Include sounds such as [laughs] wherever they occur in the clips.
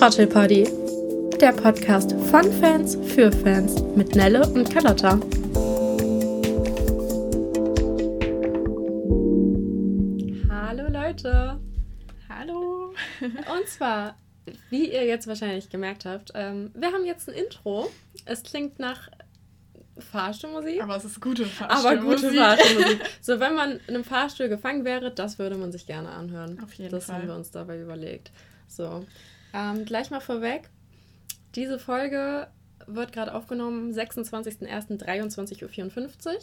Trottelpoddy, der Podcast von Fans für Fans mit Nelle und Carlotta. Hallo Leute. Hallo. [laughs] Und zwar, wie ihr jetzt wahrscheinlich gemerkt habt, ähm, wir haben jetzt ein Intro. Es klingt nach Fahrstuhlmusik. Aber es ist gute Fahrstuhlmusik. Aber gute Fahrstuhlmusik. [laughs] So, wenn man in einem Fahrstuhl gefangen wäre, das würde man sich gerne anhören. Auf jeden das Fall. haben wir uns dabei überlegt. So, ähm, gleich mal vorweg. Diese Folge wird gerade aufgenommen, 26.01.23.54 Uhr.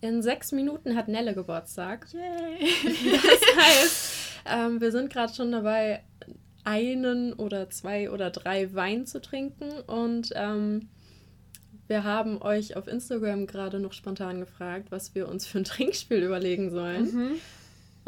In sechs Minuten hat Nelle Geburtstag. Yay. Das [laughs] heißt, ähm, wir sind gerade schon dabei, einen oder zwei oder drei Wein zu trinken. Und ähm, wir haben euch auf Instagram gerade noch spontan gefragt, was wir uns für ein Trinkspiel überlegen sollen. Mhm.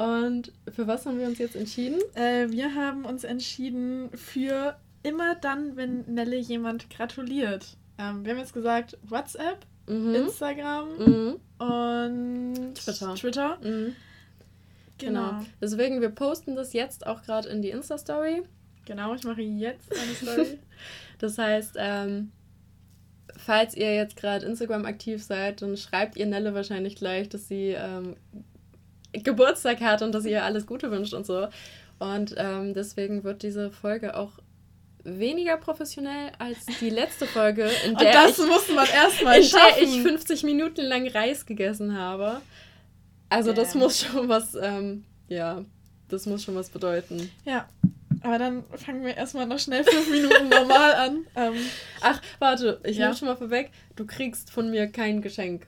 Und für was haben wir uns jetzt entschieden? Äh, wir haben uns entschieden für immer dann, wenn Nelle jemand gratuliert. Ähm, wir haben jetzt gesagt WhatsApp, Mhm. Instagram Mhm. und Twitter. Twitter. Mhm. Genau. Genau. Deswegen, wir posten das jetzt auch gerade in die Insta-Story. Genau, ich mache jetzt eine [laughs] Story. Das heißt, ähm, falls ihr jetzt gerade Instagram aktiv seid, dann schreibt ihr Nelle wahrscheinlich gleich, dass sie ähm, Geburtstag hat und dass ihr alles Gute wünscht und so. Und ähm, deswegen wird diese Folge auch weniger professionell als die letzte Folge, in und der, das ich, muss man [laughs] erstmal in der ich 50 Minuten lang Reis gegessen habe. Also das Damn. muss schon was, ähm, ja, das muss schon was bedeuten. ja, aber dann fangen wir erstmal noch schnell fünf Minuten normal an. [laughs] Ähm, Ach, warte, ich Ja. nehme schon mal vorweg, du kriegst von mir kein Geschenk.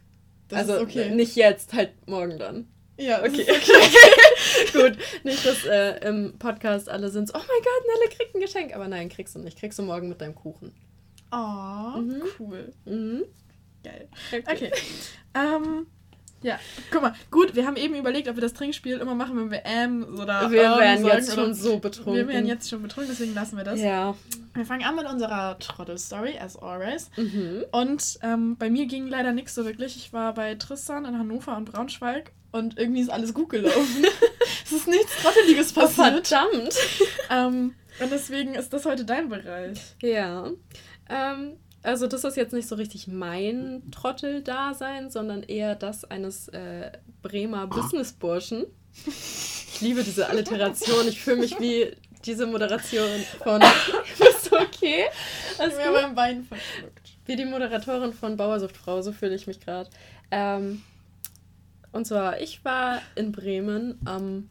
das also ist okay. nicht jetzt, halt morgen dann. Ja, Okay. okay. [laughs] Gut, nicht, dass äh, im Podcast alle sind so, oh mein Gott, Nelle kriegt ein Geschenk. Aber nein, kriegst du nicht. Kriegst du morgen mit deinem Kuchen. Oh, Mhm. cool. Mhm. Geil. Okay. ähm, ja, guck mal. Gut, wir haben eben überlegt, ob wir das Trinkspiel immer machen, wenn wir ähm oder Wir ähm werden sagen, jetzt schon so betrunken. Wir werden jetzt schon betrunken, deswegen lassen wir das. Ja. Wir fangen an mit unserer Trottel-Story, as always. Mhm. Und ähm, bei mir ging leider nichts so wirklich. Ich war bei Tristan in Hannover und Braunschweig und irgendwie ist alles gut gelaufen. [laughs] es ist nichts Trotteliges Oh, passiert. verdammt. [laughs] ähm, und deswegen ist das heute dein Bereich. Ja. Ähm, also das ist jetzt nicht so richtig mein Trottel-Dasein, sondern eher das eines äh, Bremer Businessburschen. Ich liebe diese Alliteration. Ich fühle mich wie diese Moderation von... [laughs] Bist du okay? Alles mir gut? beim Wein verschluckt. Wie die Moderatorin von Bauersuchtfrau, so fühle ich mich gerade. Ähm, und zwar, ich war in Bremen am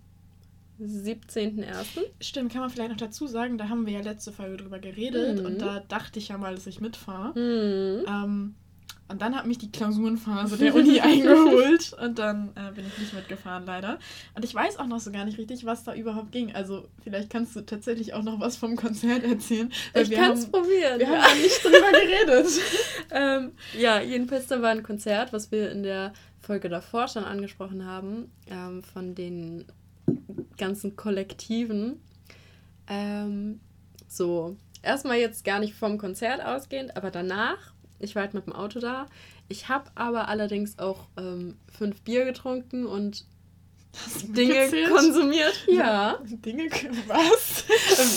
17.01. Stimmt, kann man vielleicht noch dazu sagen, da haben wir ja letzte Folge drüber geredet Mhm. und da dachte ich ja mal, dass ich mitfahre. Hm. Ähm, und dann hat mich die Klausurenphase der Uni [laughs] eingeholt und dann äh, bin ich nicht mitgefahren, leider. Und ich weiß auch noch so gar nicht richtig, was da überhaupt ging. Also vielleicht kannst du tatsächlich auch noch was vom Konzert erzählen. Ich kann es probieren. wir ja. haben da nicht drüber [laughs] geredet. ähm, ja, jedenfalls da war ein Konzert, was wir in der Folge davor schon angesprochen haben, ähm, von den ganzen Kollektiven. Ähm, so, erstmal jetzt gar nicht vom Konzert ausgehend, aber danach, ich war halt mit dem Auto da. Ich habe aber allerdings auch ähm, fünf Bier getrunken und Dinge mitgezählt? konsumiert. Ja. Dinge, was?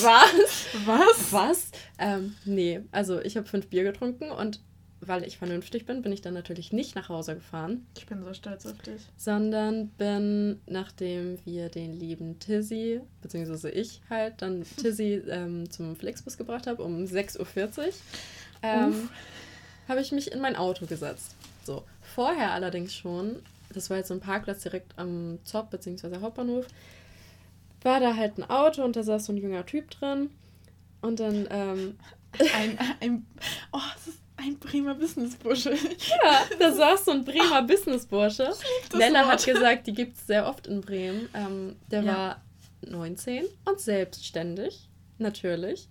Was? Was? Was? Ähm, nee, also ich habe fünf Bier getrunken und weil ich vernünftig bin, bin ich dann natürlich nicht nach Hause gefahren, Ich bin so stolz auf dich. sondern bin, nachdem wir den lieben Tizzy, beziehungsweise ich halt, dann Tizzy ähm, zum Flixbus gebracht habe um 6.40 Uhr, ähm, Uff. Habe ich mich in mein Auto gesetzt. So, vorher allerdings schon, das war jetzt so ein Parkplatz direkt am Zopp, beziehungsweise Hauptbahnhof, war da halt ein Auto und da saß so ein junger Typ drin und dann, ähm, [laughs] Ein, ein, oh, das ist ein prima Businessbursche. Ja, da saß so ein Bremer Businessbursche. [laughs] das Nella Wort. hat gesagt, die gibt es sehr oft in Bremen. Ähm, der Ja. war 19 und selbstständig, natürlich.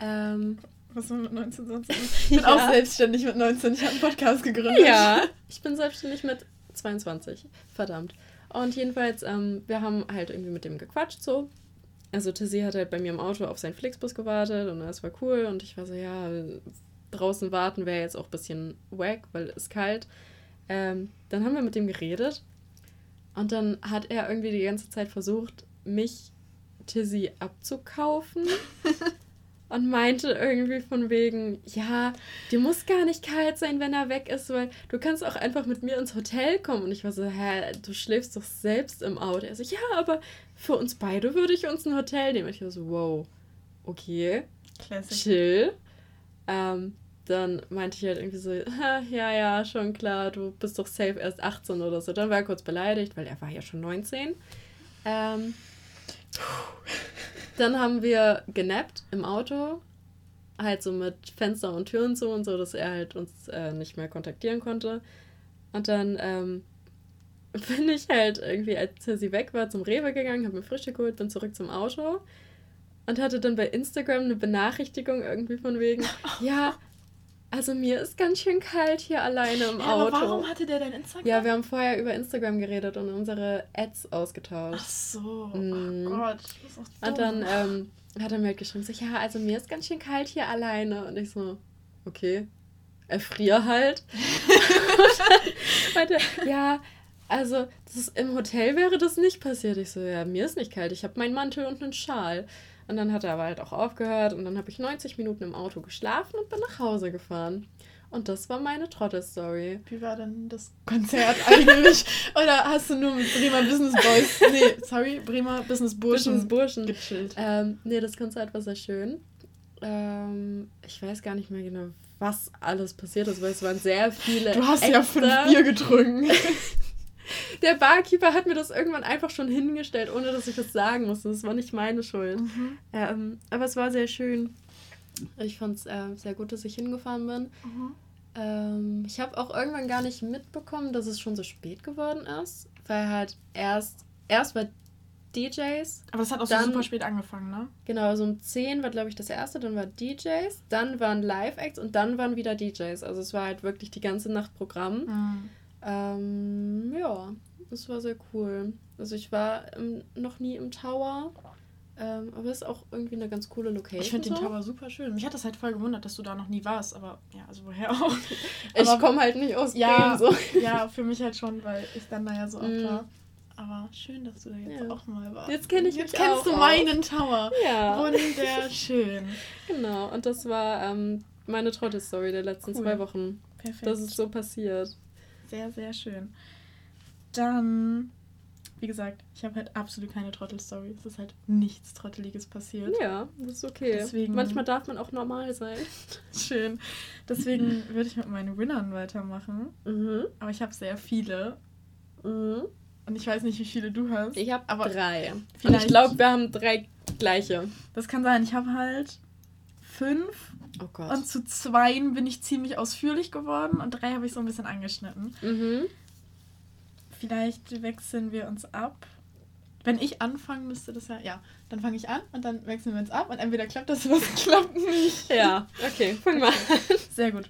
Ähm, Was war mit 19 sonst? [laughs] Ich bin auch Ja. selbstständig mit 19. Ich habe einen Podcast gegründet. ja, [laughs] ich bin selbstständig mit 22. Verdammt. Und jedenfalls, ähm, wir haben halt irgendwie mit dem gequatscht so. Also Tizzy hat halt bei mir im Auto auf seinen Flixbus gewartet und das war cool. Und ich war so, ja, draußen warten wäre jetzt auch ein bisschen wack, weil es kalt. Ähm, dann haben wir mit dem geredet. Und dann hat er irgendwie die ganze Zeit versucht, mich Tizzy abzukaufen. [laughs] und meinte irgendwie von wegen, ja, dir muss gar nicht kalt sein, wenn er weg ist, weil du kannst auch einfach mit mir ins Hotel kommen. Und ich war so, hä, du schläfst doch selbst im Auto. Er so, ja, aber für uns beide würde ich uns ein Hotel nehmen. Und ich war so, wow, okay, Classic. chill. Ähm, dann meinte ich halt irgendwie so, [laughs] ja, ja, schon klar, du bist doch safe erst 18 oder so. Dann war er kurz beleidigt, weil er war ja schon 19. Ähm, dann haben wir genappt im Auto, halt so mit Fenster und Türen zu und so, dass er halt uns äh, nicht mehr kontaktieren konnte. Und dann ähm, [laughs] bin ich halt irgendwie, als er sie weg war, zum Rewe gegangen, habe mir Frühstück geholt, bin zurück zum Auto und hatte dann bei Instagram eine Benachrichtigung irgendwie von wegen, [laughs] ja, also mir ist ganz schön kalt hier alleine im ja, Auto. Aber warum hatte der dein Instagram? Ja, wir haben vorher über Instagram geredet und unsere Ads ausgetauscht. Ach so, mhm. oh Gott. Das ist dumm. Und dann ähm, hat er mir halt geschrieben, so, ja, also mir ist ganz schön kalt hier alleine. Und ich so, okay, erfrier halt. meinte, [laughs] ja, also das ist, im Hotel wäre das nicht passiert. Ich so, ja, mir ist nicht kalt, ich habe meinen Mantel und einen Schal. Und dann hat er aber halt auch aufgehört und dann habe ich 90 Minuten im Auto geschlafen und bin nach Hause gefahren. Und das war meine Trottel-Story. Wie war denn das Konzert eigentlich? [laughs] Oder hast du nur mit Bremer Business Boys, [laughs] nee, sorry, Bremer Business Burschen, Business Burschen gechillt? Ähm, nee, das Konzert war sehr schön. Ähm, ich weiß gar nicht mehr genau, was alles passiert ist, weil es waren sehr viele. Du hast extra... ja fünf Bier getrunken. [laughs] Der Barkeeper hat mir das irgendwann einfach schon hingestellt, ohne dass ich das sagen musste. Das war nicht meine Schuld. Mhm. Ähm, aber es war sehr schön. Ich fand es äh, sehr gut, dass ich hingefahren bin. Mhm. Ähm, ich habe auch irgendwann gar nicht mitbekommen, dass es schon so spät geworden ist, weil halt erst, erst war DJs. Aber es hat auch dann, so super spät angefangen, ne? Genau, so also um 10 war, glaube ich, das erste, dann war DJs, dann waren Live-Acts und dann waren wieder DJs. Also es war halt wirklich die ganze Nacht Programm. Mhm. Ähm, ja, das war sehr cool. Also ich war im, noch nie im Tower. Ähm, aber es ist auch irgendwie eine ganz coole Location. Ich finde so. den Tower super schön. Mich hat das halt voll gewundert, dass du da noch nie warst, aber ja, also woher auch. [laughs] ich komme halt nicht aus ja, Bremen, so. Ja, für mich halt schon, weil ich dann da ja so oft mm. war. Aber schön, dass du da jetzt ja. auch mal warst. Jetzt kenne ich Jetzt kennst du meinen Tower. Ja. Wunderschön. [laughs] genau, und das war ähm, meine Trottel-Story der letzten cool. zwei Wochen. Perfekt. Das ist so passiert sehr, sehr schön. Dann, wie gesagt, ich habe halt absolut keine Trottel-Story. Es ist halt nichts Trotteliges passiert. Ja, das ist okay. Deswegen, Manchmal darf man auch normal sein. [laughs] schön. Deswegen würde ich mit meinen Winnern weitermachen. Mhm. Aber ich habe sehr viele. Mhm. Und ich weiß nicht, wie viele du hast. Ich habe drei. Und ich glaube, wir haben drei gleiche. Das kann sein. Ich habe halt fünf Oh Gott. Und zu zweien bin ich ziemlich ausführlich geworden und drei habe ich so ein bisschen angeschnitten. Mhm. Vielleicht wechseln wir uns ab. Wenn ich anfange, müsste das ja. Ja, dann fange ich an und dann wechseln wir uns ab und entweder klappt das oder es [laughs] klappt nicht. Ja, okay, fang mal an. Sehr gut.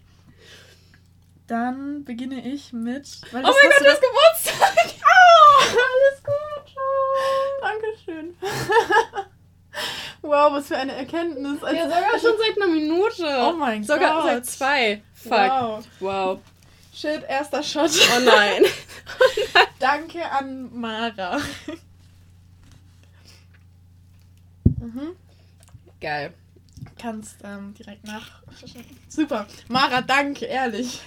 Dann beginne ich mit. oh mein Gott, du hast Geburtstag! [laughs] Oh, alles gut! Dankeschön. [laughs] Wow, was für eine Erkenntnis. Also, ja, sogar schon seit einer Minute. Oh mein Gott. Sogar seit zwei. Fuck. Wow. wow. Shit, erster Shot. [laughs] [laughs] Oh nein. Danke an Mara. mhm. Geil. Kannst ähm, direkt nach. Super. Mara, danke, ehrlich.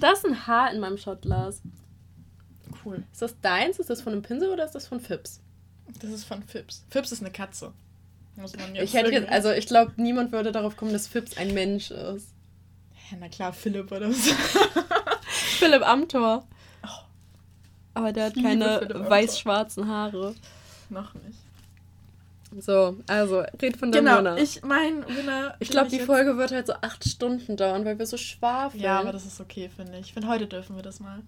Da ist ein Haar in meinem Shotglas. Cool. Ist das deins? Ist das von einem Pinsel oder ist das von Fips? Das ist von Fips. Fips ist eine Katze. Muss man jetzt ich hätte jetzt, also ich glaube, niemand würde darauf kommen, dass Phipps ein Mensch ist. Ja, na klar, Philipp oder so. [laughs] Philipp Amthor. Oh. Aber der hat keine weiß-schwarzen Haare. Noch nicht. So, also, red von deinem genau, Winner. ich mein Winner. Ich glaube, die Folge wird halt so acht Stunden dauern, weil wir so schwafeln. Ja, aber das ist okay, finde ich. Ich finde, heute dürfen wir das mal.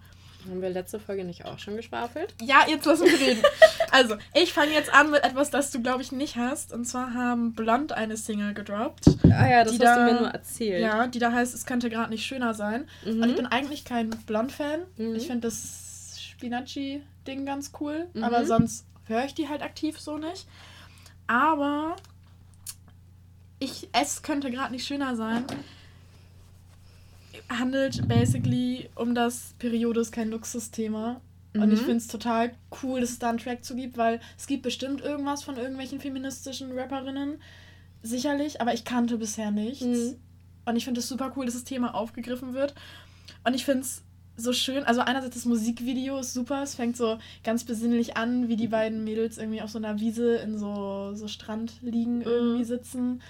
Haben wir letzte Folge nicht auch schon geschwafelt? Ja, jetzt lass mich reden. [laughs] also, ich fange jetzt an mit etwas, das du, glaube ich, nicht hast. Und zwar haben Blond eine Single gedroppt. Ah ja, das hast da, du mir nur erzählt. Ja, die da heißt, es könnte gerade nicht schöner sein. Mhm. Und ich bin eigentlich kein Blond-Fan. Mhm. Ich finde das Spinacci-Ding ganz cool. Mhm. Aber sonst höre ich die halt aktiv so nicht. Aber ich, es könnte gerade nicht schöner sein handelt basically um das Periode ist kein Luxusthema. Mhm. Und ich mhm. finde es total cool, dass es da einen Track zu gibt, weil es gibt bestimmt irgendwas von irgendwelchen feministischen Rapperinnen, sicherlich, aber ich kannte bisher nichts. Mhm. Und ich finde es super cool, dass das Thema aufgegriffen wird. Und ich finde es so schön. Also einerseits das Musikvideo ist super. Es fängt so ganz besinnlich an, wie die beiden Mädels irgendwie auf so einer Wiese in so, so Strand liegen, irgendwie mhm. sitzen.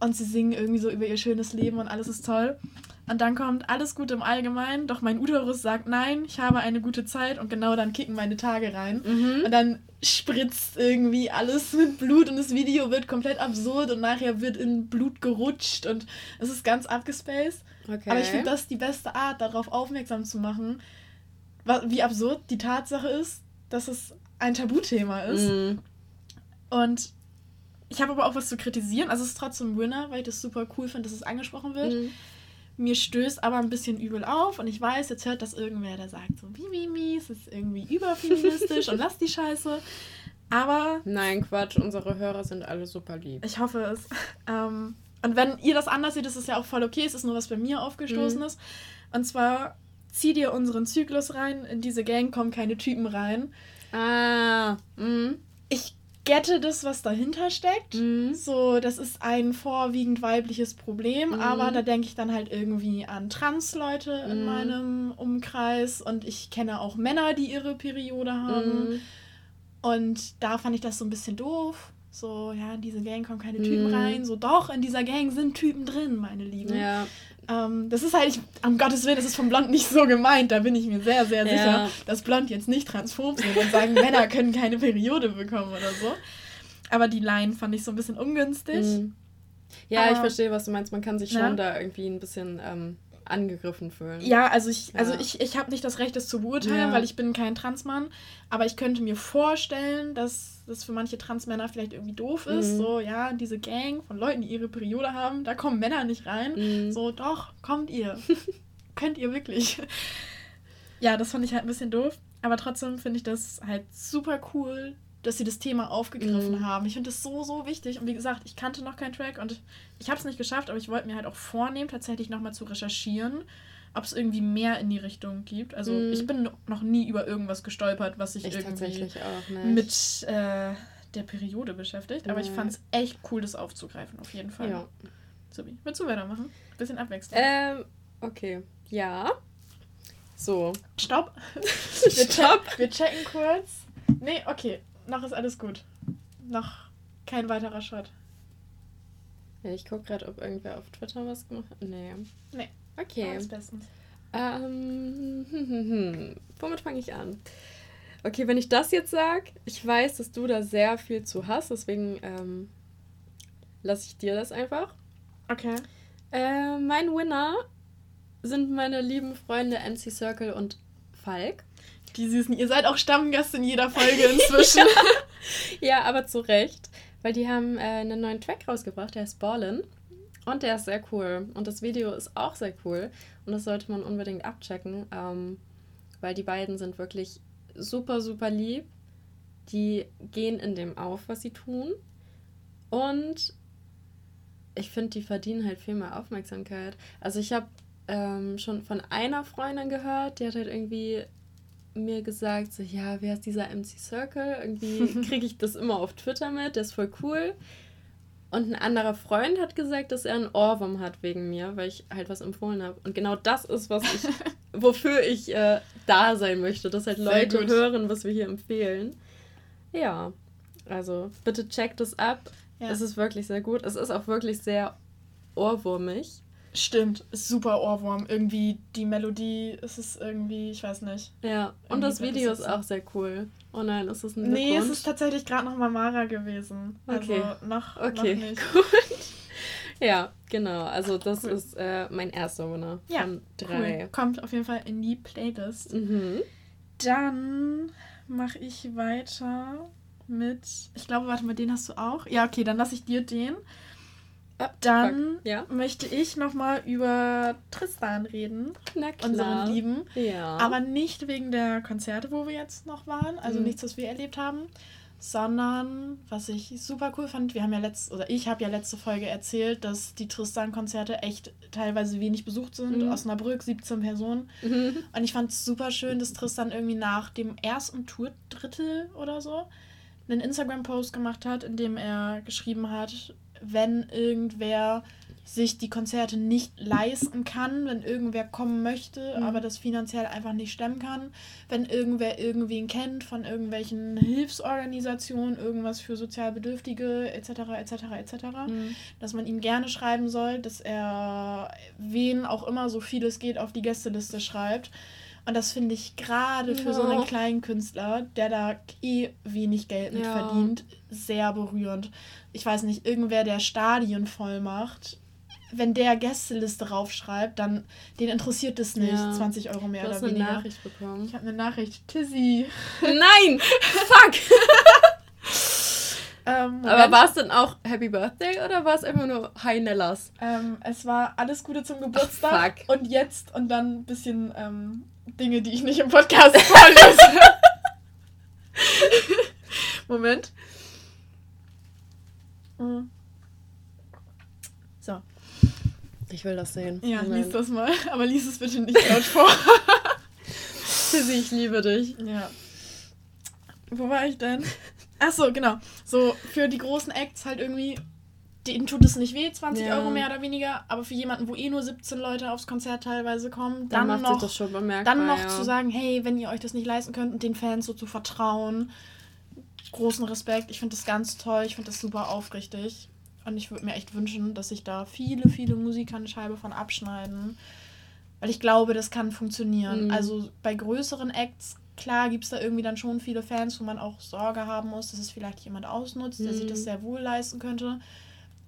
Und sie singen irgendwie so über ihr schönes Leben und alles ist toll. Und dann kommt alles gut im Allgemeinen, doch mein Uterus sagt nein, ich habe eine gute Zeit und genau dann kicken meine Tage rein. Mhm. Und dann spritzt irgendwie alles mit Blut und das Video wird komplett absurd und nachher wird in Blut gerutscht und es ist ganz abgespaced. Okay. Aber ich finde das die beste Art, darauf aufmerksam zu machen, wie absurd die Tatsache ist, dass es ein Tabuthema ist. Mhm. Und ich habe aber auch was zu kritisieren. Also es ist trotzdem Winner, weil ich das super cool finde, dass es angesprochen wird. Mhm. Mir stößt aber ein bisschen übel auf und ich weiß, jetzt hört das irgendwer, der sagt so, wie, wie, wie, es ist irgendwie überfeministisch und lass die Scheiße. Aber. Nein, Quatsch, unsere Hörer sind alle super lieb. Ich hoffe es. [laughs] Ähm, und wenn ihr das anders seht, ist es ja auch voll okay. Es ist nur was bei mir aufgestoßen mhm. ist. Und zwar zieh dir unseren Zyklus rein. In diese Gang kommen keine Typen rein. Ah. Mhm. Ich gette das, was dahinter steckt. Mhm. So, das ist ein vorwiegend weibliches Problem, mhm. aber da denke ich dann halt irgendwie an Trans-Leute in mhm. meinem Umkreis und ich kenne auch Männer, die ihre Periode haben. Mhm. Und da fand ich das so ein bisschen doof. So, ja, in diese Gang kommen keine Typen mm. rein. So, doch, in dieser Gang sind Typen drin, meine Lieben. Ja. Ähm, das ist halt, ich, um Gottes Willen, das ist vom Blond nicht so gemeint. Da bin ich mir sehr, sehr sicher, ja. dass Blond jetzt nicht transphob sind und sagen, Männer [laughs] können keine Periode bekommen oder so. Aber die Line fand ich so ein bisschen ungünstig. Mm. Ja, Aber, ich verstehe, was du meinst. Man kann sich schon ja. da irgendwie ein bisschen ähm, angegriffen fühlen. Ja, also ich, ja. also ich, ich habe nicht das Recht, das zu beurteilen, ja. weil ich bin kein Transmann. Aber ich könnte mir vorstellen, dass das für manche Transmänner vielleicht irgendwie doof ist. Mhm. So, ja, diese Gang von Leuten, die ihre Periode haben, da kommen Männer nicht rein. Mhm. So, doch, kommt ihr. [laughs] Könnt ihr wirklich. [laughs] ja, das fand ich halt ein bisschen doof. Aber trotzdem finde ich das halt super cool, dass sie das Thema aufgegriffen mhm. haben. Ich finde das so, so wichtig. Und wie gesagt, ich kannte noch keinen Track und ich habe es nicht geschafft, aber ich wollte mir halt auch vornehmen, tatsächlich nochmal zu recherchieren, ob es irgendwie mehr in die Richtung gibt. Also mhm. ich bin noch nie über irgendwas gestolpert, was sich ich irgendwie mit äh, der Periode beschäftigt. Aber ja. ich fand es echt cool, das aufzugreifen, auf jeden Fall. Ja. Sobi, willst du weitermachen? Bisschen Abwechslung. Ähm, okay. Ja. So. Stopp. [laughs] wir, Stopp. wir checken kurz. Nee, okay noch ist alles gut. Noch kein weiterer Shot. Ja, ich gucke gerade, ob irgendwer auf Twitter was gemacht hat. Nee. Nee. Okay. Alles bestens. Ähm, hm, hm, hm. Womit fange ich an? Okay, wenn ich das jetzt sage, ich weiß, dass du da sehr viel zu hast, deswegen ähm, lasse ich dir das einfach. Okay. Äh, mein Winner sind meine lieben Freunde NC Circle und Falk. Die Süßen. Ihr seid auch Stammgast in jeder Folge [laughs] inzwischen. ja. ja, aber zu Recht. Weil die haben äh, einen neuen Track rausgebracht, der heißt Ballin. Und der ist sehr cool. Und das Video ist auch sehr cool. Und das sollte man unbedingt abchecken. Ähm, weil die beiden sind wirklich super, super lieb. Die gehen in dem auf, was sie tun. Und ich finde, die verdienen halt viel mehr Aufmerksamkeit. Also ich habe ähm, schon von einer Freundin gehört, die hat halt irgendwie mir gesagt, so, ja, wer ist dieser MC Circle? Irgendwie [laughs] kriege ich das immer auf Twitter mit, der ist voll cool. Und ein anderer Freund hat gesagt, dass er einen Ohrwurm hat wegen mir, weil ich halt was empfohlen habe. Und genau das ist, was ich, [laughs] wofür ich äh, da sein möchte, dass halt Leute hören, was wir hier empfehlen. Ja, also bitte checkt es ab. Ja. Es ist wirklich sehr gut. Es ist auch wirklich sehr ohrwurmig. Stimmt, super Ohrwurm. Irgendwie die Melodie, ist es irgendwie, ich weiß nicht. Ja, und das Video ist auch sehr cool. Oh nein, ist es ein Nee, es ist tatsächlich gerade noch mal Mara gewesen. Okay. Also noch, okay. noch nicht. [laughs] Gut. Ja, genau. Also das cool. ist äh, mein erster Winner ja, von drei. Cool. Kommt auf jeden Fall in die Playlist. Mhm. Dann mache ich weiter mit, ich glaube, warte mal, den hast du auch. Ja, okay, dann lasse ich dir den. Ah, Dann ja. möchte ich nochmal über Tristan reden. Na klar. Unseren Lieben. Ja. Aber nicht wegen der Konzerte, wo wir jetzt noch waren. Also mhm. nichts, was wir erlebt haben. Sondern, was ich super cool fand, wir haben ja letzte, oder ich habe ja letzte Folge erzählt, dass die Tristan-Konzerte echt teilweise wenig besucht sind. Mhm. Osnabrück, 17 Personen. Mhm. Und ich fand es super schön, dass Tristan irgendwie nach dem ersten Tour-Drittel oder so einen Instagram-Post gemacht hat, in dem er geschrieben hat, wenn irgendwer sich die Konzerte nicht leisten kann, wenn irgendwer kommen möchte, mhm. aber das finanziell einfach nicht stemmen kann, wenn irgendwer irgendwen kennt von irgendwelchen Hilfsorganisationen, irgendwas für Sozialbedürftige etc. etc. etc., mhm. dass man ihm gerne schreiben soll, dass er wen auch immer so viel es geht auf die Gästeliste schreibt. Und das finde ich gerade für ja. so einen kleinen Künstler, der da eh wenig Geld mit ja. verdient, sehr berührend. Ich weiß nicht, irgendwer, der Stadien voll macht, wenn der Gästeliste raufschreibt, dann den interessiert es nicht. Ja. 20 Euro mehr du oder weniger. Ich habe eine Nachricht bekommen. Ich habe eine Nachricht. Tizzy. [laughs] Nein! Fuck! [laughs] ähm, Aber war es denn auch Happy Birthday oder war es einfach nur Hi Nellas? Ähm, es war alles Gute zum Geburtstag. Ach, und jetzt und dann ein bisschen ähm, Dinge, die ich nicht im Podcast vorlese. [laughs] Moment. Mhm. Ich will das sehen. Ja, Moment. lies das mal. Aber lies es bitte nicht laut vor. [laughs] Sissy, ich liebe dich. Ja. Wo war ich denn? Achso, genau. So, für die großen Acts halt irgendwie, denen tut es nicht weh, 20 ja. Euro mehr oder weniger, aber für jemanden, wo eh nur 17 Leute aufs Konzert teilweise kommen, dann, dann noch, dann noch ja. zu sagen, hey, wenn ihr euch das nicht leisten könnt und den Fans so zu vertrauen, großen Respekt. Ich finde das ganz toll, ich finde das super aufrichtig. Und ich würde mir echt wünschen, dass sich da viele, viele Musiker eine Scheibe von abschneiden. Weil ich glaube, das kann funktionieren. Mhm. Also bei größeren Acts, klar, gibt es da irgendwie dann schon viele Fans, wo man auch Sorge haben muss, dass es vielleicht jemand ausnutzt, mhm. der sich das mhm. sehr wohl leisten könnte.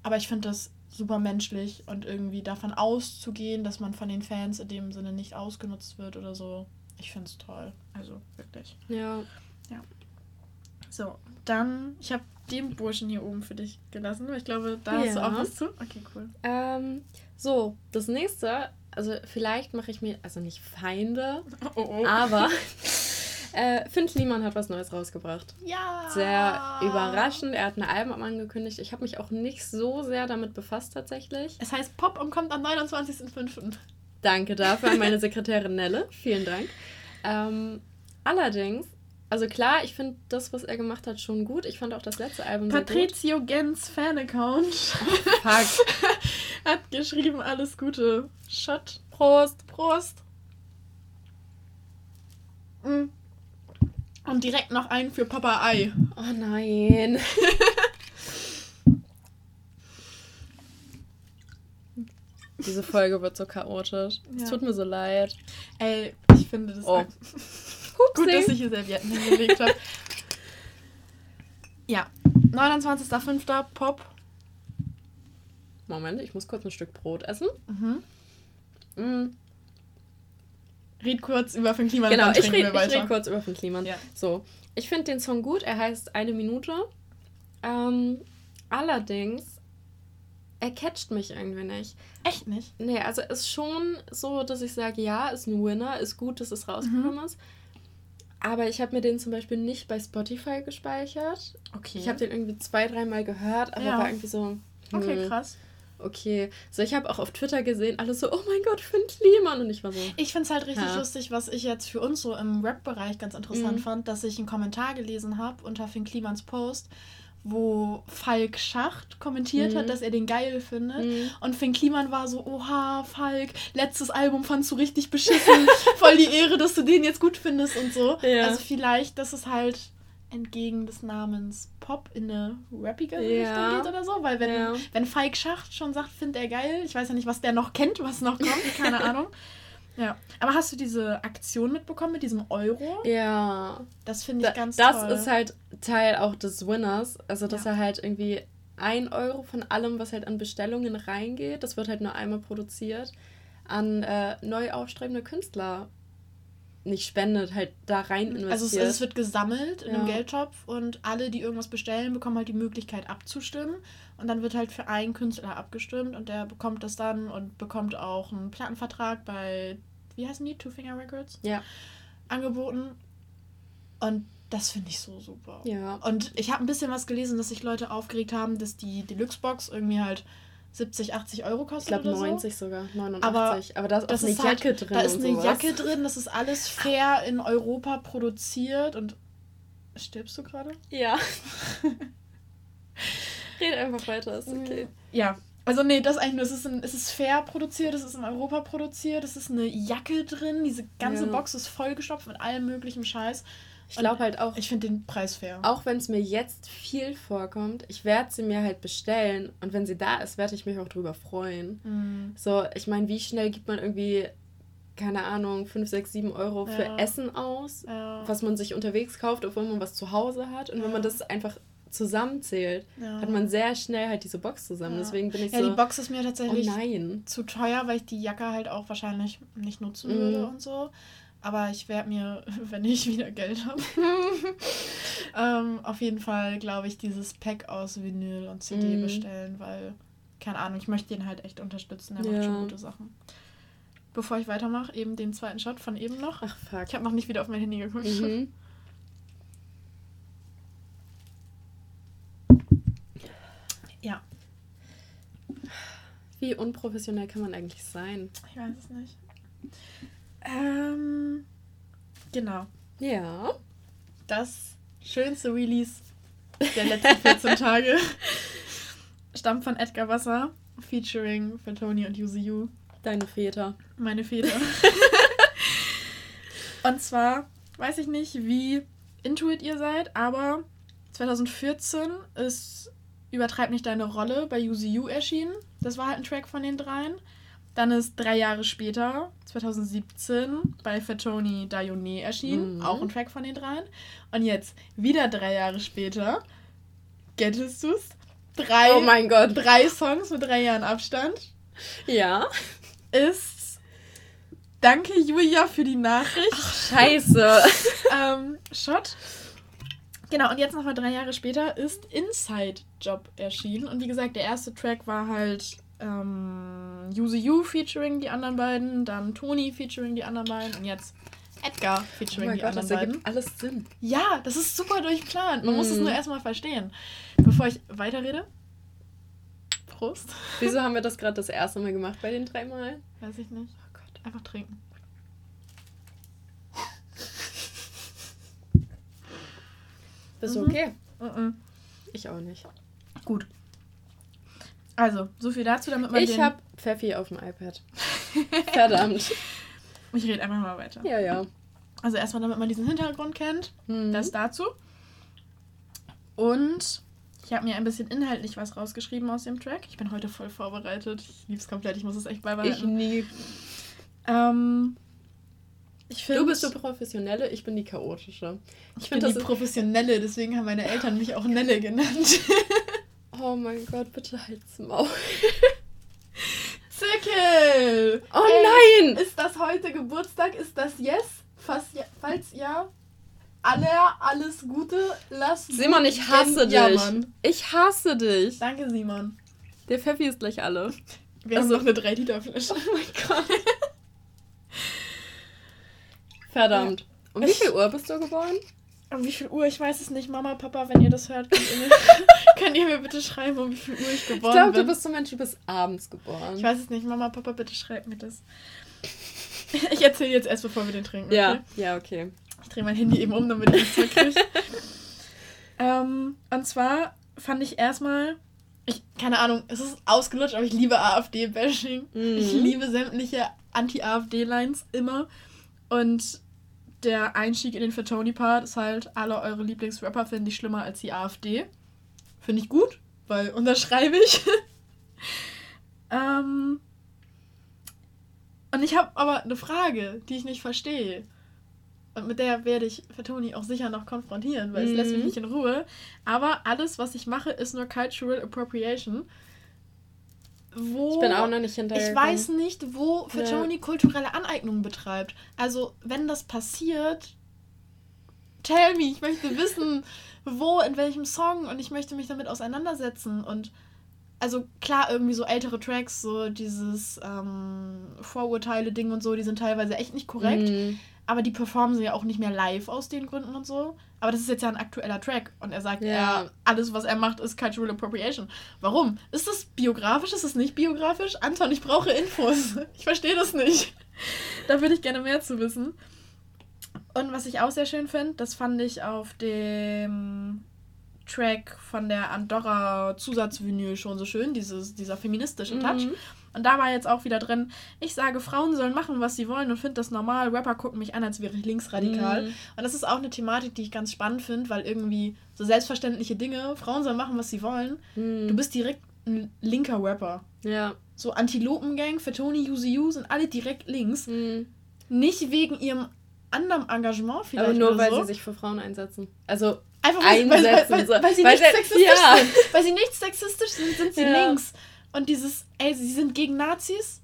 Aber ich finde das super menschlich und irgendwie davon auszugehen, dass man von den Fans in dem Sinne nicht ausgenutzt wird oder so. Ich finde es toll. Also wirklich. Ja. Ja. So, dann, ich habe den Burschen hier oben für dich gelassen. Ich glaube, da ja. hast du auch was zu. Okay, cool. Ähm, so, das nächste, also vielleicht mache ich mir, also nicht Feinde, oh, oh. aber [laughs] äh, Finn Kliman hat was Neues rausgebracht. Ja! Sehr überraschend. Er hat ein Album angekündigt. Ich habe mich auch nicht so sehr damit befasst tatsächlich. Es heißt Pop und kommt am 29.05. Danke dafür an meine [laughs] Sekretärin Nelle. Vielen Dank. Ähm, allerdings also klar, ich finde das, was er gemacht hat, schon gut. Ich fand auch das letzte Album Patrizio Gens Fan-Account fuck. [laughs] hat geschrieben, alles Gute. Shot. Prost. Prost. Mm. Und direkt noch einen für Papa Ei. Oh nein. [laughs] Diese Folge wird so chaotisch. Es ja. tut mir so leid. Ey, ich finde das. Oh. [laughs] Gut, dass ich hier Servietten hingelegt habe. Ja, 29.05. Pop. Moment, ich muss kurz ein Stück Brot essen. Mhm. Mm. Red kurz über Finn Kliman. Genau, ich rede red kurz über Finn Kliman. Ja. So, ich finde den Song gut. Er heißt Eine Minute. Ähm, allerdings, er catcht mich irgendwie nicht. Echt nicht? Nee, also ist schon so, dass ich sage, ja, ist ein Winner, ist gut, dass es rausgekommen mhm. ist. Aber ich habe mir den zum Beispiel nicht bei Spotify gespeichert. Okay. Ich habe den irgendwie zwei, dreimal gehört, aber ja. war irgendwie so. Hm, okay, krass. Okay. So, ich habe auch auf Twitter gesehen, alles so, oh mein Gott, Finn Kliman. Und ich war so. Ich finde es halt richtig ja. lustig, was ich jetzt für uns so im Rap-Bereich ganz interessant mhm. fand, dass ich einen Kommentar gelesen habe unter Finn Klimans Post wo Falk Schacht kommentiert mhm. hat, dass er den geil findet. Mhm. Und Finn Kliman war so, oha, Falk, letztes Album fandst du richtig beschissen. [laughs] Voll die Ehre, dass du den jetzt gut findest und so. Ja. Also vielleicht, dass es halt entgegen des Namens Pop in eine rappige ja. Richtung geht oder so. Weil wenn, ja. wenn Falk Schacht schon sagt, findet er geil, ich weiß ja nicht, was der noch kennt, was noch kommt, [laughs] keine Ahnung. Ja, aber hast du diese Aktion mitbekommen mit diesem Euro? Ja. Das finde ich da, ganz das toll. Das ist halt Teil auch des Winners. Also, dass ja. er halt irgendwie ein Euro von allem, was halt an Bestellungen reingeht, das wird halt nur einmal produziert, an äh, neu aufstrebende Künstler nicht spendet, halt da rein investiert. Also es, also es wird gesammelt in ja. einem Geldtopf und alle, die irgendwas bestellen, bekommen halt die Möglichkeit abzustimmen. Und dann wird halt für einen Künstler abgestimmt und der bekommt das dann und bekommt auch einen Plattenvertrag bei, wie heißen die, Two Finger Records? Ja. Angeboten. Und das finde ich so super. Ja. Und ich habe ein bisschen was gelesen, dass sich Leute aufgeregt haben, dass die Deluxe-Box irgendwie halt 70, 80 Euro kostet. Ich glaube 90 so. sogar, 89. Aber, aber da ist das eine Jacke halt, drin. Da ist eine sowas. Jacke drin, das ist alles fair in Europa produziert und Stirbst du gerade? Ja. [laughs] Red einfach weiter, ist okay. Ja. Also nee, das eigentlich nur, es ist, ein, es ist fair produziert, es ist in Europa produziert, es ist eine Jacke drin, diese ganze Ja. Box ist vollgestopft mit allem möglichen Scheiß. Ich glaube halt auch, Ich finde den Preis fair. auch wenn es mir jetzt viel vorkommt, ich werde sie mir halt bestellen und wenn sie da ist, werde ich mich auch drüber freuen. Mhm. So, ich meine, wie schnell gibt man irgendwie, keine Ahnung, 5, 6, 7 Euro für Ja. Essen aus, Ja. was man sich unterwegs kauft, obwohl man was zu Hause hat. Und wenn man Ja. das einfach zusammenzählt, Ja. hat man sehr schnell halt diese Box zusammen. Ja. Deswegen bin ich ja, so, die Box ist mir oh tatsächlich nein. zu teuer, weil ich die Jacke halt auch wahrscheinlich nicht nutzen Mhm. würde und so. Aber ich werde mir, [laughs] wenn ich wieder Geld habe, [laughs] ähm, auf jeden Fall, glaube ich, dieses Pack aus Vinyl und CD Mhm. bestellen, weil, keine Ahnung, ich möchte den halt echt unterstützen. Er macht Ja. schon gute Sachen. Bevor ich weitermache, eben den zweiten Shot von eben noch. Ach fuck. Ich habe noch nicht wieder auf mein Handy geguckt. Mhm. Ja, Wie unprofessionell kann man eigentlich sein? ich weiß es nicht. Ähm, genau. Ja. Das schönste Release der letzten 14 [laughs] Tage stammt von Edgar Wasser, featuring Fatoni und Yuzi Yu, Deine Väter. meine Väter. [laughs] und zwar weiß ich nicht, wie intuit ihr seid, aber 2014 ist Übertreib nicht deine Rolle bei Yuzi Yu erschienen. Das war halt ein Track von den dreien. Dann ist drei Jahre später, 2017, bei Fatoni Dayone erschienen. Mhm. Auch ein Track von den dreien. Und jetzt, wieder drei Jahre später, gettest du's? Drei, Oh mein Gott. drei Songs mit drei Jahren Abstand. Ja. Ist Danke Julia für die Nachricht. Scheiße. [laughs] ähm, Shot. Genau, und jetzt nochmal drei Jahre später ist Inside Job erschienen. Und wie gesagt, der erste Track war halt ähm, Yuzi Yu featuring die anderen beiden, dann Toni featuring die anderen beiden und jetzt Edgar Oh featuring mein die Gott, anderen das beiden. alles Sinn. Ja, das ist super durchplant. Man muss es Mhm. nur erstmal verstehen. Bevor ich weiterrede. Prost. [laughs] Wieso haben wir das gerade das erste Mal gemacht bei den drei Mal? Weiß ich nicht. Oh Gott. Einfach trinken. Bist du Mhm. okay? Mhm. Ich auch nicht. Gut. Also, so viel dazu, damit man Ich habe Pfeffi auf dem iPad. [laughs] Verdammt. Ich rede einfach mal weiter. Ja, ja. Also erstmal, damit man diesen Hintergrund kennt. Mhm. Das dazu. Und ich habe mir ein bisschen inhaltlich was rausgeschrieben aus dem Track. Ich bin heute voll vorbereitet. Ich lieb's komplett. Ich muss es echt ich beibehalten. nie. ähm, ich finde, Du bist so professionelle, ich bin die chaotische. ich Ich bin die Professionelle, deswegen haben meine Eltern mich auch Nelle genannt. [laughs] Oh mein Gott, bitte halt's Maul. [laughs] Zickel! Oh Ey, nein! Ist das heute Geburtstag? Ist das Yes? Fast ja, falls ja. Alle, alles Gute. Lass Simon, ich hasse dich. Ich hasse dich. Danke, Simon. Der Pfeffi ist gleich alle. Wir Also- haben noch eine 3-Liter-Flasche. Oh mein Gott. [laughs] Verdammt. Um wie viel Uhr bist du geboren? Um wie viel Uhr? Ich weiß es nicht. Mama, Papa, wenn ihr das hört, könnt ihr mir, [laughs] könnt ihr mir bitte schreiben, um wie viel Uhr ich Ich geboren glaube, du bin. bist so ein Mensch, du bist abends geboren. ich weiß es nicht. Mama, Papa, bitte schreibt mir das. Ich erzähle jetzt erst, bevor wir den trinken. Ja, Okay? ja, okay. Ich drehe mein Handy eben um, damit ich es mitkriege. [laughs] ähm, und zwar fand ich erstmal, ich, keine Ahnung, es ist ausgelutscht, aber ich liebe AfD-Bashing. Mhm. Ich liebe sämtliche Anti-AfD-Lines immer. Und der Einstieg in den Fatoni-Part ist halt, alle eure Lieblingsrapper finden dich schlimmer als die AfD. Finde ich gut, weil unterschreibe ich. [laughs] ähm, und ich habe aber eine Frage, die ich nicht verstehe. Und mit der werde ich Fatoni auch sicher noch konfrontieren, weil es lässt mich Mhm. nicht in Ruhe. Aber alles, was ich mache, ist nur Cultural Appropriation. Wo Ich bin auch noch nicht hinterher. ich weiß nicht, wo Fatoni kulturelle Aneignungen betreibt. Also, wenn das passiert, tell me, ich möchte wissen, wo, in welchem Song und ich möchte mich damit auseinandersetzen. Und also klar, irgendwie so ältere Tracks, so dieses ähm, Vorurteile-Ding und so, die sind teilweise echt nicht korrekt. Mhm. Aber die performen sie ja auch nicht mehr live aus den Gründen und so. Aber das ist jetzt ja ein aktueller Track. Und er sagt, Ja. er, alles, was er macht, ist Cultural Appropriation. Warum? Ist das biografisch? Ist das nicht biografisch? Anton, ich brauche Infos. [laughs] Ich verstehe das nicht. [laughs] Da würde ich gerne mehr zu wissen. Und was ich auch sehr schön finde, das fand ich auf dem Track von der Andorra Zusatzvinyl schon so schön, dieses, dieser feministische Touch. Mhm. Und da war jetzt auch wieder drin, ich sage, Frauen sollen machen, was sie wollen und finde das normal. Rapper gucken mich an, als wäre ich linksradikal. Mhm. Und das ist auch eine Thematik, die ich ganz spannend finde, weil irgendwie so selbstverständliche Dinge, Frauen sollen machen, was sie wollen. Mhm. Du bist direkt ein linker Rapper. Ja. So Antilopengang, Fatoni, UZU sind alle direkt links. Mhm. Nicht wegen ihrem anderen Engagement vielleicht Aber nur weil so. sie sich für Frauen einsetzen. Also Einfach weil, weil, weil, einsetzen. weil, so. weil sie Weil nicht sexistisch ja. sind. Weil sie nicht sexistisch sind, sind sie Ja. links. Und dieses, ey, sie sind gegen Nazis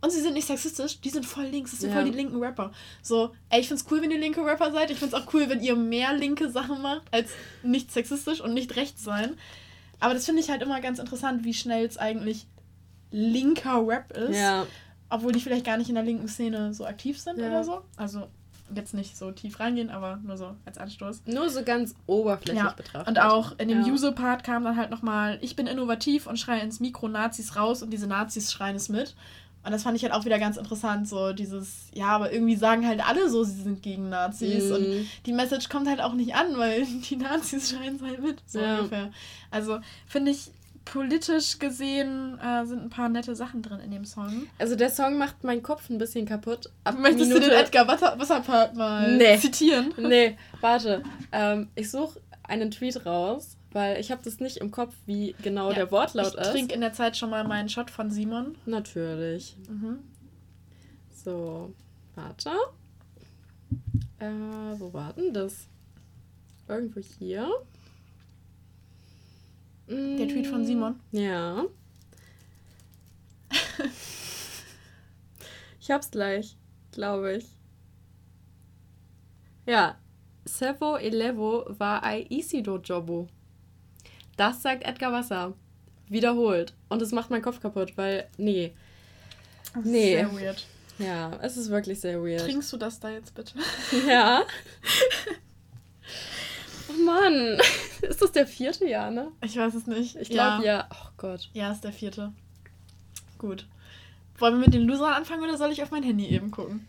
und sie sind nicht sexistisch, die sind voll links. Das sind Ja. voll die linken Rapper. So, ey, ich find's cool, wenn ihr linke Rapper seid. Ich find's auch cool, wenn ihr mehr linke Sachen macht, als nicht sexistisch und nicht rechts sein. Aber das finde ich halt immer ganz interessant, wie schnell es eigentlich linker Rap ist. Ja. Obwohl die vielleicht gar nicht in der linken Szene so aktiv sind Ja. oder so. Also jetzt nicht so tief reingehen, aber nur so als Anstoß. Nur so ganz oberflächlich Ja, betrachtet. Und auch in dem Ja. User-Part kam dann halt nochmal, ich bin innovativ und schreie ins Mikro Nazis raus und diese Nazis schreien es mit. Und das fand ich halt auch wieder ganz interessant, so dieses, ja, aber irgendwie sagen halt alle so, sie sind gegen Nazis. Und Mhm. die Message kommt halt auch nicht an, weil [laughs] die Nazis schreien es halt mit, so Ja. ungefähr. Also finde ich, politisch gesehen äh, sind ein paar nette Sachen drin in dem Song. Also der Song macht meinen Kopf ein bisschen kaputt. Ab Möchtest du den Edgar Wasser Wasserpart mal Nee. zitieren? [laughs] Nee, warte. Ähm, ich suche einen Tweet raus, weil ich habe das nicht im Kopf, wie genau Ja, der Wortlaut ich ist. trinke in der Zeit schon mal meinen Shot von Simon. Natürlich. Mhm. So, warte. Äh, wo war denn das? Irgendwo hier. Der Tweet von Simon. Ja. ich hab's gleich, glaube ich. Ja. Sevo Elevo war ai Isido Jobo. Das sagt Edgar Wasser. Wiederholt. Und es macht meinen Kopf kaputt, weil, nee. Das ist Nee. Sehr weird. Ja, es ist wirklich sehr weird. Trinkst du das da jetzt bitte? Ja. [laughs] oh Mann. [laughs] Ist das der vierte Jahr, ne? Ich weiß es nicht. Ich glaube ja. Oh Gott. Ja, ist der vierte. Gut. Wollen wir mit den Losern anfangen oder soll ich auf mein Handy eben gucken?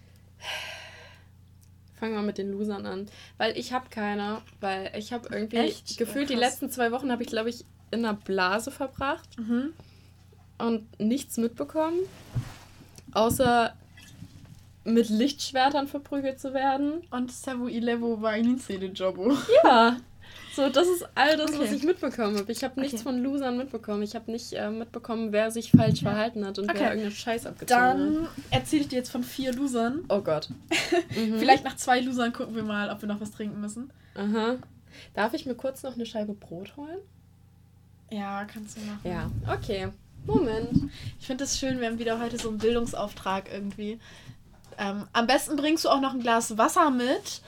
Fangen wir mit den Losern an. Weil ich habe keine, weil ich habe irgendwie Echt? gefühlt die Krass. letzten zwei Wochen habe ich, glaube ich, in einer Blase verbracht Mhm. und nichts mitbekommen. Außer mit Lichtschwertern verprügelt zu werden. Und Savu Ilevo war in de Jobo. Ja. [laughs] So, das ist all das, was Okay. ich mitbekommen habe. Ich habe nichts Okay. von Losern mitbekommen. Ich habe nicht äh, mitbekommen, wer sich falsch Ja. verhalten hat und Okay. wer irgendeinen Scheiß abgezogen hat. Dann erzähle ich dir jetzt von vier Losern. Oh Gott. [laughs] Mhm. Vielleicht nach zwei Losern gucken wir mal, ob wir noch was trinken müssen. Aha. Darf ich mir kurz noch eine Scheibe Brot holen? Ja, kannst du machen. Ja. Okay. Moment. Ich finde es schön, wir haben wieder heute so einen Bildungsauftrag irgendwie. Ähm, am besten bringst du auch noch ein Glas Wasser mit,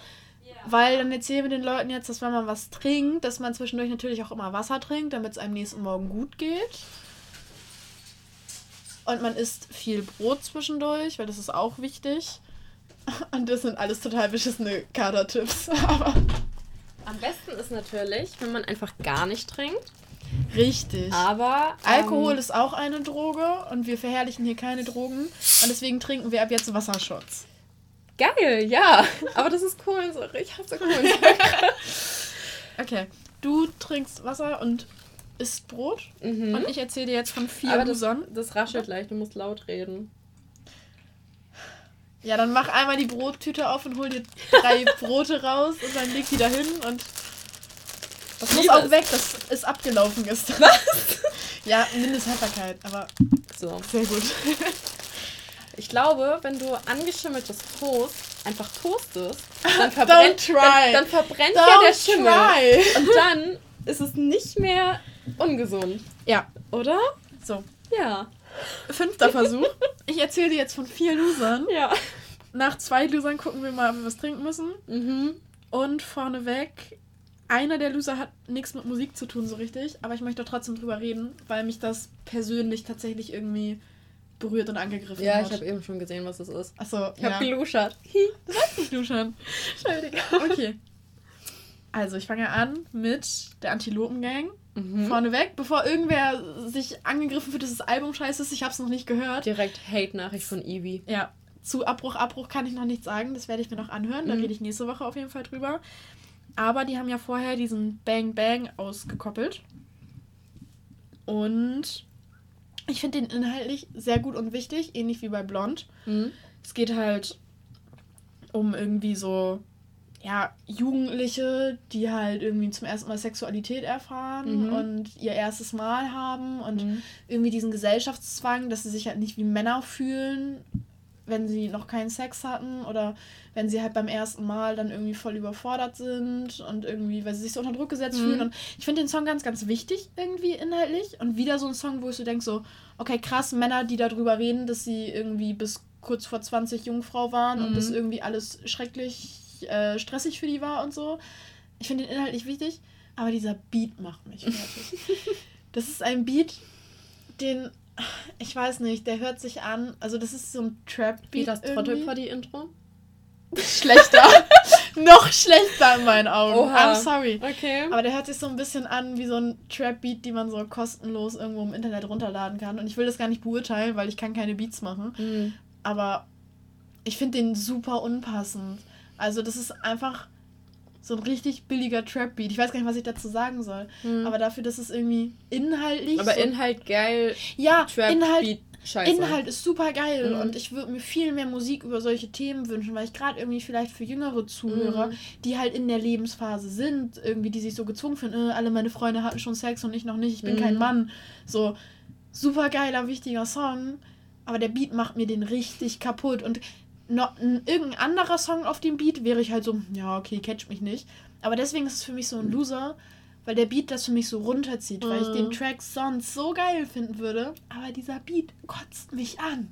weil dann erzählen wir den Leuten jetzt, dass wenn man was trinkt, dass man zwischendurch natürlich auch immer Wasser trinkt, damit es einem nächsten Morgen gut geht. Und man isst viel Brot zwischendurch, weil das ist auch wichtig. [laughs] Und das sind alles total beschissene Kader-Tipps. [laughs] Aber Am besten ist natürlich, wenn man einfach gar nicht trinkt. Richtig. Aber Alkohol ähm, ist auch eine Droge und wir verherrlichen hier keine Drogen. Und deswegen trinken wir ab jetzt Wassershots. geil, ja. Aber das ist Kohlensäure. Ich hasse [laughs] Kohlensäure. Okay, du trinkst Wasser und isst Brot. mhm. Und ich erzähle dir jetzt von vier Aber das, Losern. das raschelt gleich. Du musst laut reden. Ja, dann mach einmal die Brottüte auf und hol dir drei [laughs] Brote raus und dann leg die da hin und das muss auch weg, das ist abgelaufen gestern. Was? [laughs] Ja, Mindesthaltbarkeit, aber So. sehr gut. [laughs] Ich glaube, wenn du angeschimmeltes Toast einfach toastest, dann [laughs] verbrennt, Don't try. Dann, dann verbrennt ja der Don't Schimmel. try. Und dann ist es nicht mehr ungesund, Ja, oder? so. Ja. Fünfter Versuch. Ich erzähle dir jetzt von vier Losern. Ja. Nach zwei Losern gucken wir mal, ob wir was trinken müssen. Mhm. Und vorneweg, einer der Loser hat nichts mit Musik zu tun so richtig, aber ich möchte trotzdem drüber reden, weil mich das persönlich tatsächlich irgendwie berührt und angegriffen Ja, hat. ich habe eben schon gesehen, was das ist. Achso, Ich habe ja. geluschert. ich du schon. Entschuldigung. Okay. Also, ich fange an mit der Antilopen-Gang. Mhm. Vorneweg, bevor irgendwer sich angegriffen fühlt, dass das Album scheiße ist, ich habe es noch nicht gehört. Direkt Hate-Nachricht von Eevee. Ja, zu Abbruch, Abbruch kann ich noch nichts sagen. Das werde ich mir noch anhören. Da Mhm. rede ich nächste Woche auf jeden Fall drüber. Aber die haben ja vorher diesen Bang Bang ausgekoppelt. Und ich finde den inhaltlich sehr gut und wichtig, ähnlich wie bei Blond. Mhm. Es geht halt um irgendwie so, ja, Jugendliche, die halt irgendwie zum ersten Mal Sexualität erfahren Mhm. und ihr erstes Mal haben und Mhm. irgendwie diesen Gesellschaftszwang, dass sie sich halt nicht wie Männer fühlen, wenn sie noch keinen Sex hatten oder wenn sie halt beim ersten Mal dann irgendwie voll überfordert sind und irgendwie, weil sie sich so unter Druck gesetzt Mhm. fühlen. Und ich finde den Song ganz, ganz wichtig irgendwie inhaltlich und wieder so ein Song, wo ich so denke, so, okay, krass, Männer, die darüber reden, dass sie irgendwie bis kurz vor 20 Jungfrau waren und Mhm. das irgendwie alles schrecklich äh, stressig für die war und so. Ich finde den inhaltlich wichtig, aber dieser Beat macht mich fertig. [laughs] das ist ein Beat, den, ich weiß nicht, der hört sich an, also das ist so ein Trap-Beat. Wie das. Trottelpoddy-Intro? Schlechter. [laughs] Noch schlechter in meinen Augen. Oha. I'm sorry. Okay. Aber der hört sich so ein bisschen an wie so ein Trap-Beat, die man so kostenlos irgendwo im Internet runterladen kann. Und ich will das gar nicht beurteilen, weil ich kann keine Beats machen. Mhm. Aber ich finde den super unpassend. Also das ist einfach so ein richtig billiger Trap-Beat. Ich weiß gar nicht, was ich dazu sagen soll. Mhm. Aber dafür, dass es irgendwie inhaltlich... Aber so, Inhalt geil, ja, Trap, Inhalt, scheiße. Inhalt ist super geil Mhm. und ich würde mir viel mehr Musik über solche Themen wünschen, weil ich gerade irgendwie vielleicht für jüngere Zuhörer, Mhm. die halt in der Lebensphase sind, irgendwie, die sich so gezwungen fühlen, äh, alle meine Freunde hatten schon Sex und ich noch nicht, ich bin Mhm. kein Mann. So, super geiler, wichtiger Song, aber der Beat macht mir den richtig kaputt und noch ein, irgendein anderer Song auf dem Beat wäre ich halt so, ja, okay, catch mich nicht. Aber deswegen ist es für mich so ein Loser, weil der Beat das für mich so runterzieht, weil ich Mhm. den Track sonst so geil finden würde. Aber dieser Beat kotzt mich an.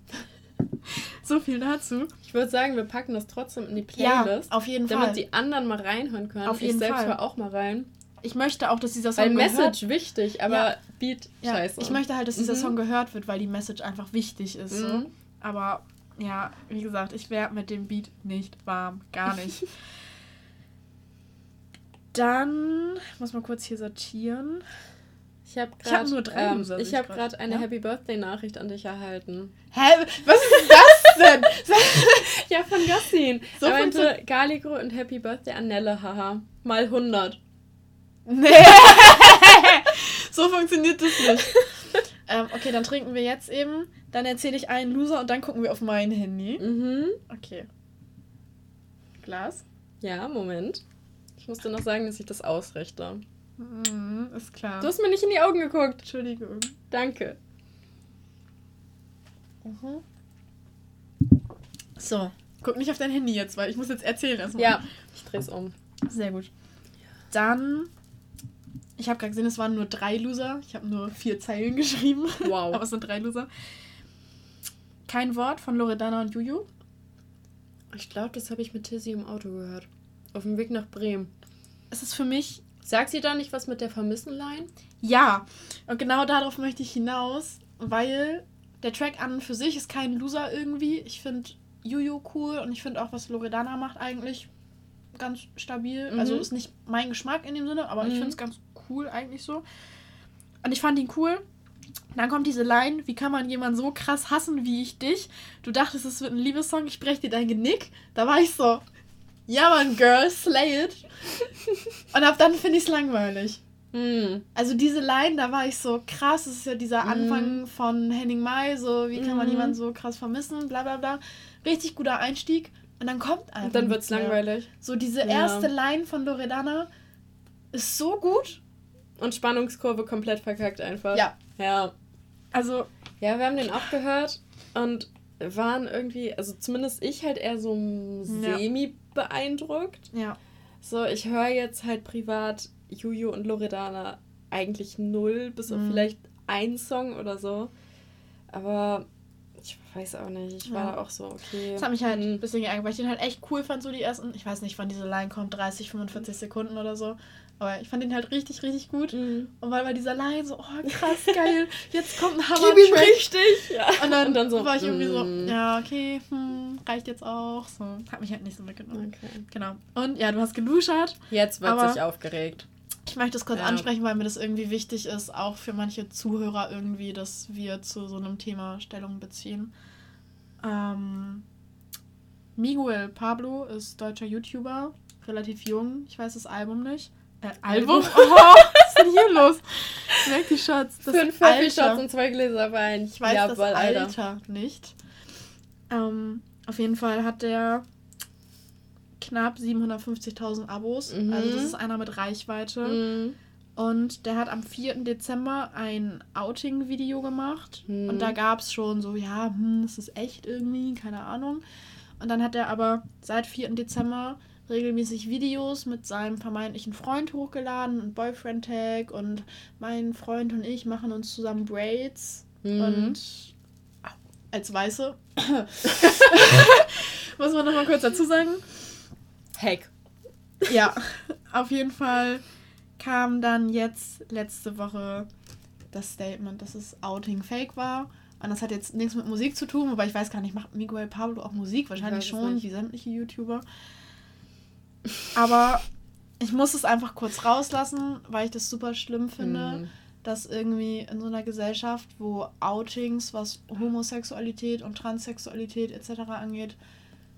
[laughs] so viel dazu. Ich würde sagen, wir packen das trotzdem in die Ja, Playlist, auf jeden damit Fall. die anderen mal reinhören können. Auf ich jeden selbst Fall. höre auch mal rein. Ich möchte auch, dass dieser Song Weil gehört Message wichtig, aber Ja. Beat ja, scheiße. Ich möchte halt, dass dieser Mhm. Song gehört wird, weil die Message einfach wichtig ist. So. Mhm. Aber ja, wie gesagt, ich werde mit dem Beat nicht warm. Gar nicht. [laughs] Dann muss man kurz hier sortieren. Ich habe hab gerade nur drei ähm, sehe ich habe gerade eine Ja? Happy Birthday Nachricht an dich erhalten. Hä? Was ist das denn? [laughs] Ja, von Yassin. So er meinte funktio- Galigro und Happy Birthday an Nelle, haha. Mal 100. nee. [laughs] so funktioniert das nicht. Ähm, okay, dann trinken wir jetzt eben. Dann erzähle ich einen Loser und dann gucken wir auf mein Handy. Mhm. Okay. Glas. Ja, Moment. Ich musste noch sagen, dass ich das ausrichte. Mhm, ist klar. Du hast mir nicht in die Augen geguckt. Entschuldigung. Danke. Mhm. So. Guck nicht auf dein Handy jetzt, weil ich muss jetzt erzählen erstmal. Ja, ich dreh's um. Sehr gut. Dann. Ich habe gerade gesehen, es waren nur drei Loser. Ich habe nur vier Zeilen [laughs] geschrieben. Wow. Aber es sind drei Loser. Kein Wort von Loredana und Juju. Ich glaube, das habe ich mit Tizzy im Auto gehört. Auf dem Weg nach Bremen. Es ist für mich Sagt sie da nicht was mit der Vermissen-Line? Ja, und genau darauf möchte ich hinaus, weil der Track an und für sich ist kein Loser irgendwie. Ich finde Juju cool und ich finde auch, was Loredana macht, eigentlich ganz stabil. Mhm. Also ist nicht mein Geschmack in dem Sinne, aber ich Mhm. finde es ganz cool eigentlich so. Und ich fand ihn cool. Dann kommt diese Line, wie kann man jemanden so krass hassen wie ich dich? Du dachtest, es wird ein Liebessong, ich brech dir dein Genick. Da war ich so, ja man, Girl, slay it. Und ab dann finde ich es langweilig. Hm. Also diese Line, da war ich so krass, das ist ja dieser Mhm. Anfang von Henning Mai, so wie kann man Mhm. jemanden so krass vermissen, bla bla bla. Richtig guter Einstieg und dann kommt einfach Und dann wird's mehr. langweilig. So diese Ja. erste Line von Loredana ist so gut. Und Spannungskurve komplett verkackt einfach. Ja. Ja. Also, Ja, wir haben den auch gehört und waren irgendwie, also zumindest ich halt eher so semi beeindruckt. ja. So, ich höre jetzt halt privat Juju und Loredana eigentlich null, bis auf Mhm. vielleicht ein Song oder so. Aber ich weiß auch nicht. Ich war Ja. da auch so, okay. Das hat mich halt ein hm, bisschen geärgert, weil ich den halt echt cool fand, so die ersten, ich weiß nicht, wann diese Line kommt, 30, 45 Sekunden oder so. Aber ich fand den halt richtig, richtig gut. hm. Und weil bei dieser Line so, oh krass, geil, [laughs] jetzt kommt ein Gib ihm Hammer-Track. richtig! Ja. Und dann, Und dann so, war ich irgendwie so, mm. ja, okay, hm, reicht jetzt auch. So, hat mich halt nicht so mitgenommen. Okay. Genau. Und ja, du hast geluschert. Jetzt wird sich aufgeregt. Ich möchte es kurz Ja. ansprechen, weil mir das irgendwie wichtig ist, auch für manche Zuhörer irgendwie, dass wir zu so einem Thema Stellung beziehen. Ähm, Miguel Pablo ist deutscher YouTuber, relativ jung. Ich weiß das Album nicht. Äh, Album? [laughs] Oh, was ist denn hier los? Merk die Shots. Das Fünf Shots und zwei Gläser Wein. Ich weiß Jawohl, das Alter, Alter nicht. Ähm, auf jeden Fall hat der knapp 750.000 Abos. Mhm. Also das ist einer mit Reichweite. Mhm. Und der hat am 4. Dezember ein Outing-Video gemacht. Mhm. Und da gab es schon so, ja, hm, das ist echt irgendwie, keine Ahnung. Und dann hat er aber seit 4. Dezember regelmäßig Videos mit seinem vermeintlichen Freund hochgeladen und Boyfriend-Tag und mein Freund und ich machen uns zusammen Braids mhm. und als Weiße [laughs] muss man noch mal kurz dazu sagen. Heck. Ja, auf jeden Fall kam dann jetzt letzte Woche das Statement, dass es Outing Fake war. Und das hat jetzt nichts mit Musik zu tun, wobei ich weiß gar nicht, macht Miguel Pablo auch Musik? Wahrscheinlich schon, wie sämtliche YouTuber. Aber ich muss es einfach kurz rauslassen, weil ich das super schlimm finde, mhm. dass irgendwie in so einer Gesellschaft, wo Outings, was Homosexualität und Transsexualität etc. angeht,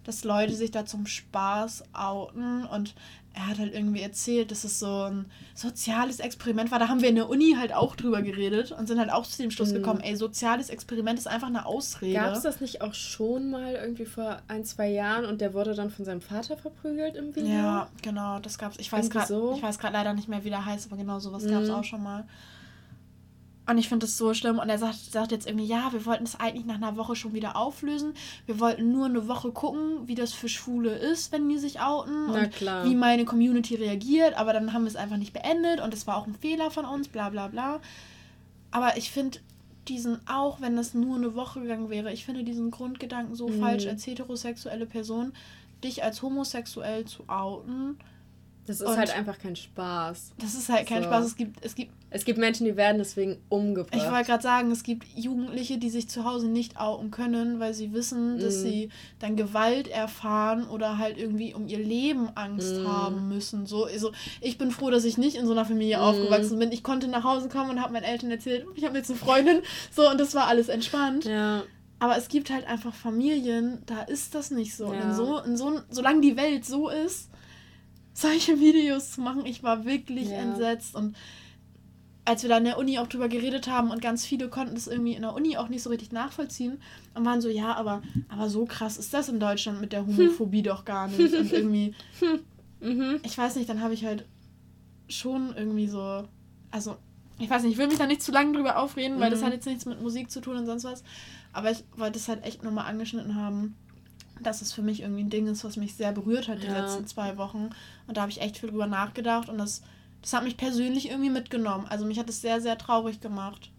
dass Leute sich da zum Spaß outen und er hat halt irgendwie erzählt, dass es so ein soziales Experiment war. Da haben wir in der Uni halt auch drüber geredet und sind halt auch zu dem Schluss mhm. gekommen, ey, soziales Experiment ist einfach eine Ausrede. Gab es das nicht auch schon mal irgendwie vor ein, zwei Jahren und der wurde dann von seinem Vater verprügelt im Video? Ja, genau, das gab's. Ich weiß gerade so. Ich leider nicht mehr, wie der heißt, aber genau sowas mhm. gab es auch schon mal. Und ich finde das so schlimm. Und er sagt, sagt jetzt irgendwie, ja, wir wollten es eigentlich nach einer Woche schon wieder auflösen. Wir wollten nur eine Woche gucken, wie das für Schwule ist, wenn die sich outen. Na und klar. wie meine Community reagiert. Aber dann haben wir es einfach nicht beendet. Und es war auch ein Fehler von uns, bla bla bla. Aber ich finde diesen, auch wenn das nur eine Woche gegangen wäre, ich finde diesen Grundgedanken so mhm. falsch, als heterosexuelle Person, dich als homosexuell zu outen das ist und halt einfach kein Spaß. Das ist halt kein so. Spaß. Es gibt, es, gibt, es gibt Menschen, die werden deswegen umgebracht. Ich wollte gerade sagen, es gibt Jugendliche, die sich zu Hause nicht outen können, weil sie wissen, dass mm. sie dann Gewalt erfahren oder halt irgendwie um ihr Leben Angst mm. haben müssen. So, also ich bin froh, dass ich nicht in so einer Familie mm. aufgewachsen bin. Ich konnte nach Hause kommen und habe meinen Eltern erzählt, ich habe jetzt eine Freundin. So, und das war alles entspannt. Ja. Aber es gibt halt einfach Familien, da ist das nicht so. Ja. Und in so, in so, solange die Welt so ist, solche Videos zu machen. Ich war wirklich ja. entsetzt und als wir da in der Uni auch drüber geredet haben und ganz viele konnten das irgendwie in der Uni auch nicht so richtig nachvollziehen und waren so, ja, aber, aber so krass ist das in Deutschland mit der Homophobie hm. [laughs] doch gar nicht. Und irgendwie, [laughs] mhm. ich weiß nicht, dann habe ich halt schon irgendwie so, also, ich weiß nicht, ich will mich da nicht zu lange drüber aufreden, weil mhm. das hat jetzt nichts mit Musik zu tun und sonst was. Aber ich wollte es halt echt nochmal angeschnitten haben, dass es für mich irgendwie ein Ding ist, was mich sehr berührt hat die ja. letzten zwei Wochen. Und da habe ich echt viel drüber nachgedacht und das, das hat mich persönlich irgendwie mitgenommen. Also mich hat es sehr, sehr traurig gemacht.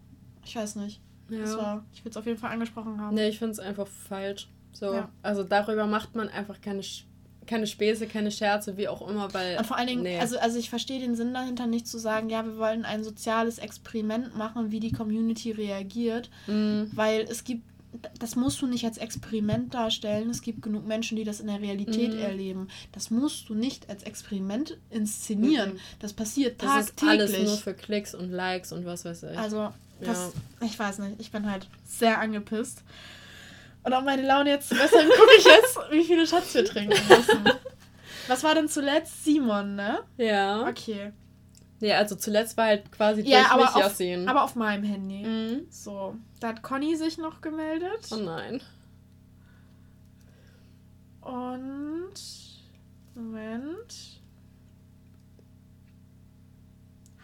Ich weiß nicht. Ja. Das war, ich will es auf jeden Fall angesprochen haben. Nee, ich finde es einfach falsch. So, ja. also darüber macht man einfach keine, keine Späße, keine Scherze, wie auch immer, weil. Und vor allen Dingen, nee. also, also ich verstehe den Sinn dahinter nicht zu sagen, ja, wir wollen ein soziales Experiment machen, wie die Community reagiert, mhm. weil es gibt das musst du nicht als Experiment darstellen. Es gibt genug Menschen, die das in der Realität mhm. erleben. Das musst du nicht als Experiment inszenieren. Mhm. Das passiert tagtäglich. Das ist alles nur für Klicks und Likes und was weiß ich. Also, das, ja. ich weiß nicht. Ich bin halt sehr angepisst. Und um meine Laune jetzt zu bessern, [laughs] gucke ich jetzt, wie viele Schatz wir trinken müssen. [laughs] Was war denn zuletzt? Simon, ne? Ja. Okay. Ja, also zuletzt war halt quasi ja, durch aber mich auf, Yassin. Aber auf meinem Handy. Mhm. So. Da hat Conny sich noch gemeldet. Oh nein. Und. Moment.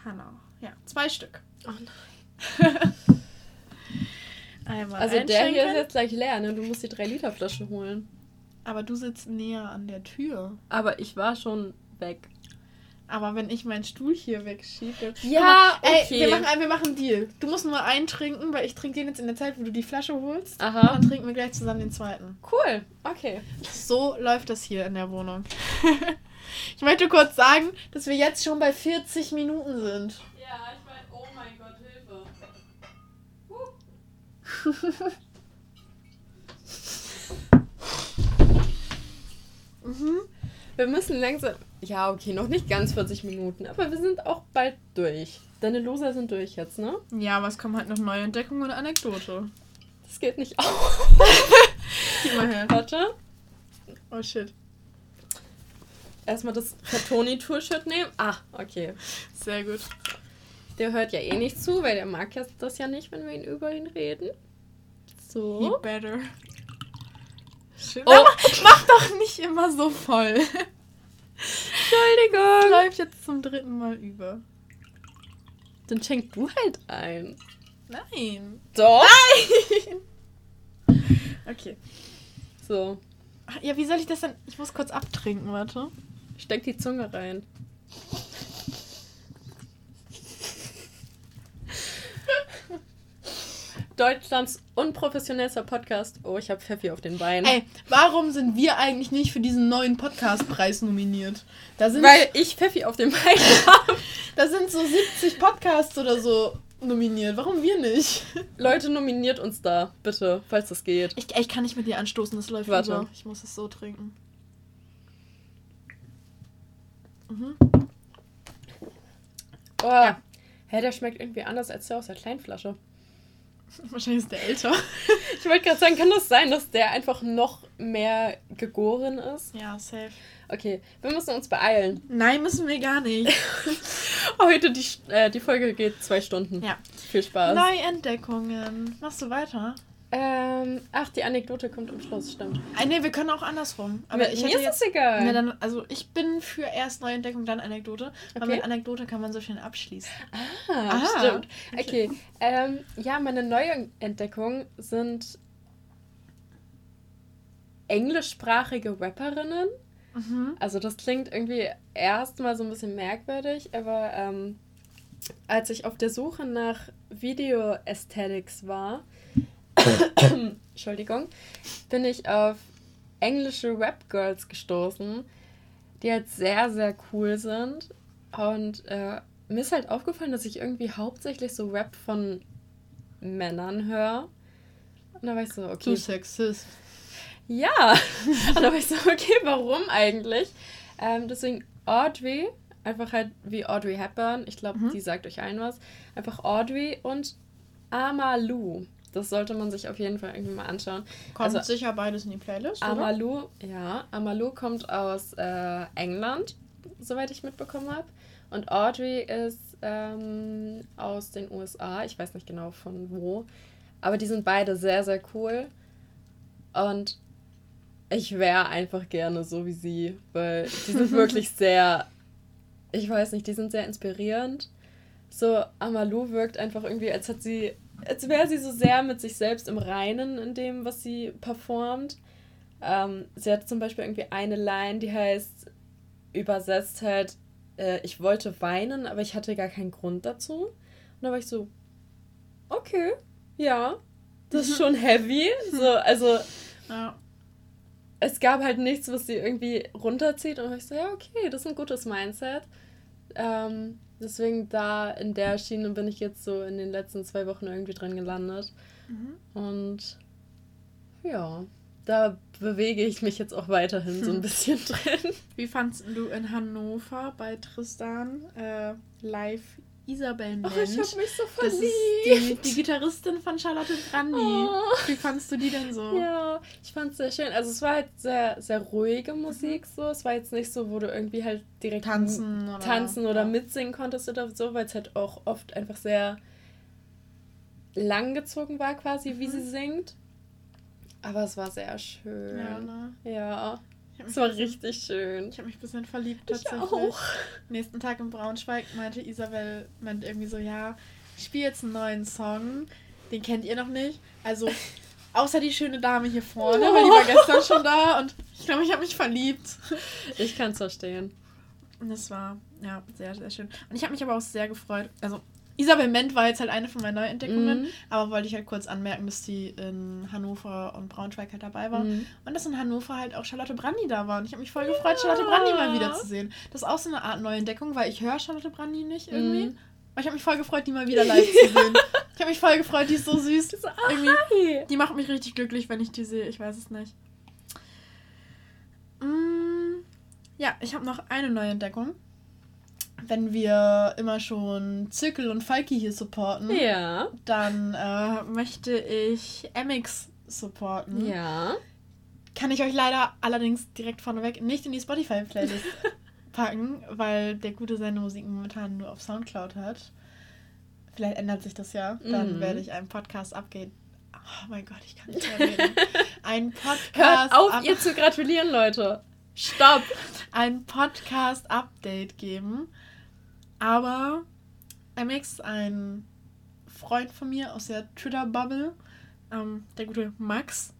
Hanna. Ja, zwei Stück. Oh nein. [laughs] Einmal also der hier ist jetzt gleich leer, ne? Du musst die 3-Liter-Flasche holen. Aber du sitzt näher an der Tür. Aber ich war schon weg. Aber wenn ich meinen Stuhl hier wegschiebe. Ja, okay. Ey, wir machen, wir machen einen Deal. Du musst nur einen trinken, weil ich trinke den jetzt in der Zeit, wo du die Flasche holst. Aha. Und dann trinken wir gleich zusammen den zweiten. Cool, okay. So läuft das hier in der Wohnung. [laughs] ich möchte kurz sagen, dass wir jetzt schon bei 40 Minuten sind. Ja, ich meine, oh mein Gott, Hilfe. [laughs] mhm. Wir müssen langsam. Ja, okay, noch nicht ganz 40 Minuten, aber wir sind auch bald durch. Deine Loser sind durch jetzt, ne? Ja, aber es kommen halt noch neue Entdeckungen und Anekdote. Das geht nicht auf. [laughs] Gib mal her. Warte. Oh shit. Erstmal das Toni-Tour-Shirt nehmen. Ah, okay. Sehr gut. Der hört ja eh nicht zu, weil der mag ja das ja nicht, wenn wir ihn über ihn reden. So. He better. Schön. Oh. Aber mach doch nicht immer so voll. Entschuldigung. Läuft jetzt zum dritten Mal über. Dann schenk du halt ein. Nein. Doch. [laughs] Okay. So. Ach, Ja, wie soll ich das denn? Ich muss kurz abtrinken, warte. Steck die Zunge rein. Deutschlands unprofessionellster Podcast. Oh, ich habe Pfeffi auf den Beinen. Ey, warum sind wir eigentlich nicht für diesen neuen Podcastpreis nominiert? Da sind, Weil ich Pfeffi auf den Beinen [laughs] habe. da sind so 70 Podcasts oder so nominiert. Warum wir nicht? Leute, nominiert uns da, bitte, falls das geht. Ich, ich kann nicht mit dir anstoßen, das läuft Warte. über. Ich muss es so trinken. Mhm. Oh. Ja. Hä, der schmeckt irgendwie anders als der aus der Kleinflasche. [laughs] Wahrscheinlich ist der älter. [laughs] Ich wollte gerade sagen, kann das sein, dass der einfach noch mehr gegoren ist? Ja, safe. Okay, wir müssen uns beeilen. Nein, müssen wir gar nicht. [laughs] Heute die, äh, die Folge geht zwei Stunden. Ja. Viel Spaß. Neuentdeckungen. Machst du weiter? Ähm, ach, die Anekdote kommt am Schluss, stimmt. Ah, nee, wir können auch andersrum. Aber Mir- ich mir ist jetzt. es egal. Ne, dann, also ich bin für erst Neuentdeckung, dann Anekdote. Weil Okay. mit Anekdote kann man so schön abschließen. Ah, Ah, stimmt. okay. Okay. Ähm, ja, meine Neuentdeckungen sind englischsprachige Rapperinnen. Mhm. Also das klingt irgendwie erstmal so ein bisschen merkwürdig, aber ähm, als ich auf der Suche nach Video Aesthetics war, [coughs] Entschuldigung, bin ich auf englische Rap Girls gestoßen, die halt sehr, sehr cool sind. Und äh, mir ist halt aufgefallen, dass ich irgendwie hauptsächlich so Rap von Männern höre. Und da war ich so, okay, Du Sexist. ja. [laughs] Und da war ich so, okay, warum eigentlich? Ähm, deswegen Audrey, einfach halt wie Audrey Hepburn. Ich glaube, Mhm. die sagt euch allen was. Einfach Audrey und Amalu. Das sollte man sich auf jeden Fall irgendwie mal anschauen. Kommt Also- sicher beides in die Playlist, oder? Amalu, ja, Amalu kommt aus äh, England, soweit ich mitbekommen habe. Und Audrey ist ähm, aus den USA. Ich weiß nicht genau von wo. Aber die sind beide sehr, sehr cool. Und ich wäre einfach gerne so wie sie, weil die sind [laughs] wirklich sehr, ich weiß nicht, die sind sehr inspirierend. So, Amalu wirkt einfach irgendwie, als hat sie, als wäre sie so sehr mit sich selbst im Reinen in dem, was sie performt. Ähm, sie hat zum Beispiel irgendwie eine Line, die heißt, übersetzt halt, äh, ich wollte weinen, aber ich hatte gar keinen Grund dazu. Und da war ich so, okay, ja, das ist [laughs] schon heavy. So, also Ja. es gab halt nichts, was sie irgendwie runterzieht. Und ich so, ja, okay, das ist ein gutes Mindset. Ähm, deswegen da in der Schiene bin ich jetzt so in den letzten zwei Wochen irgendwie drin gelandet. Mhm. Und ja, da bewege ich mich jetzt auch weiterhin so ein [laughs] bisschen drin. Wie fandst du in Hannover bei Tristan äh, live Isabel Mensch? Ach, ich habe mich so das ist verliebt. die, die Gitarristin von Charlotte Brandy. Oh. Wie fandst du die denn so? Ja, ich fand es sehr schön. Also es war halt sehr, sehr ruhige Musik so. Es war jetzt nicht so, wo du irgendwie halt direkt Tanzen oder, tanzen oder ja. mitsingen konntest oder so, weil es halt auch oft einfach sehr langgezogen war quasi, wie Mhm. sie singt. Aber es war sehr schön. Ja, ne? Ja, hab es war bisschen- richtig schön. Ich habe mich ein bisschen verliebt Ich tatsächlich. auch. Nächsten Tag in Braunschweig meinte Isabel meint irgendwie so, ja, ich spiele jetzt einen neuen Song, den kennt ihr noch nicht. Also [laughs] außer die schöne Dame hier vorne, [laughs] weil die war gestern schon da und ich glaube, ich habe mich verliebt. Ich kann es verstehen. Und das war, ja, sehr, sehr schön. Und ich habe mich aber auch sehr gefreut. Also, Isabel Ment war jetzt halt eine von meinen Neuentdeckungen, Mhm. aber wollte ich halt kurz anmerken, dass die in Hannover und Braunschweig halt dabei war. Mhm. Und dass in Hannover halt auch Charlotte Brandy da war. Und ich habe mich voll gefreut, Charlotte Brandy mal wiederzusehen. Das ist auch so eine Art Neuentdeckung, weil ich höre Charlotte Brandy nicht irgendwie. Mhm. Aber ich habe mich voll gefreut, die mal wieder live zu sehen. [laughs] Ich habe mich voll gefreut, die ist so süß. So, ah, Irgendwie, hi. die macht mich richtig glücklich, wenn ich die sehe. Ich weiß es nicht. Mm, ja, ich habe noch eine Neuentdeckung. Wenn wir immer schon Zirkel und Falki hier supporten, Ja. dann äh, möchte ich MX supporten. Ja. kann ich euch leider allerdings direkt vorneweg nicht in die Spotify-Playlist [laughs] packen, weil der Gute seine Musik momentan nur auf Soundcloud hat. Vielleicht ändert sich das ja. Dann Mhm. werde ich einen Podcast abgehen. Oh mein Gott, ich kann nicht mehr reden. [laughs] Ein Podcast. Hört auf, ab- ihr zu gratulieren, Leute. Stopp. [laughs] ein Podcast-Update geben. Aber MX, ein Freund von mir aus der Twitter-Bubble, ähm, der gute Max.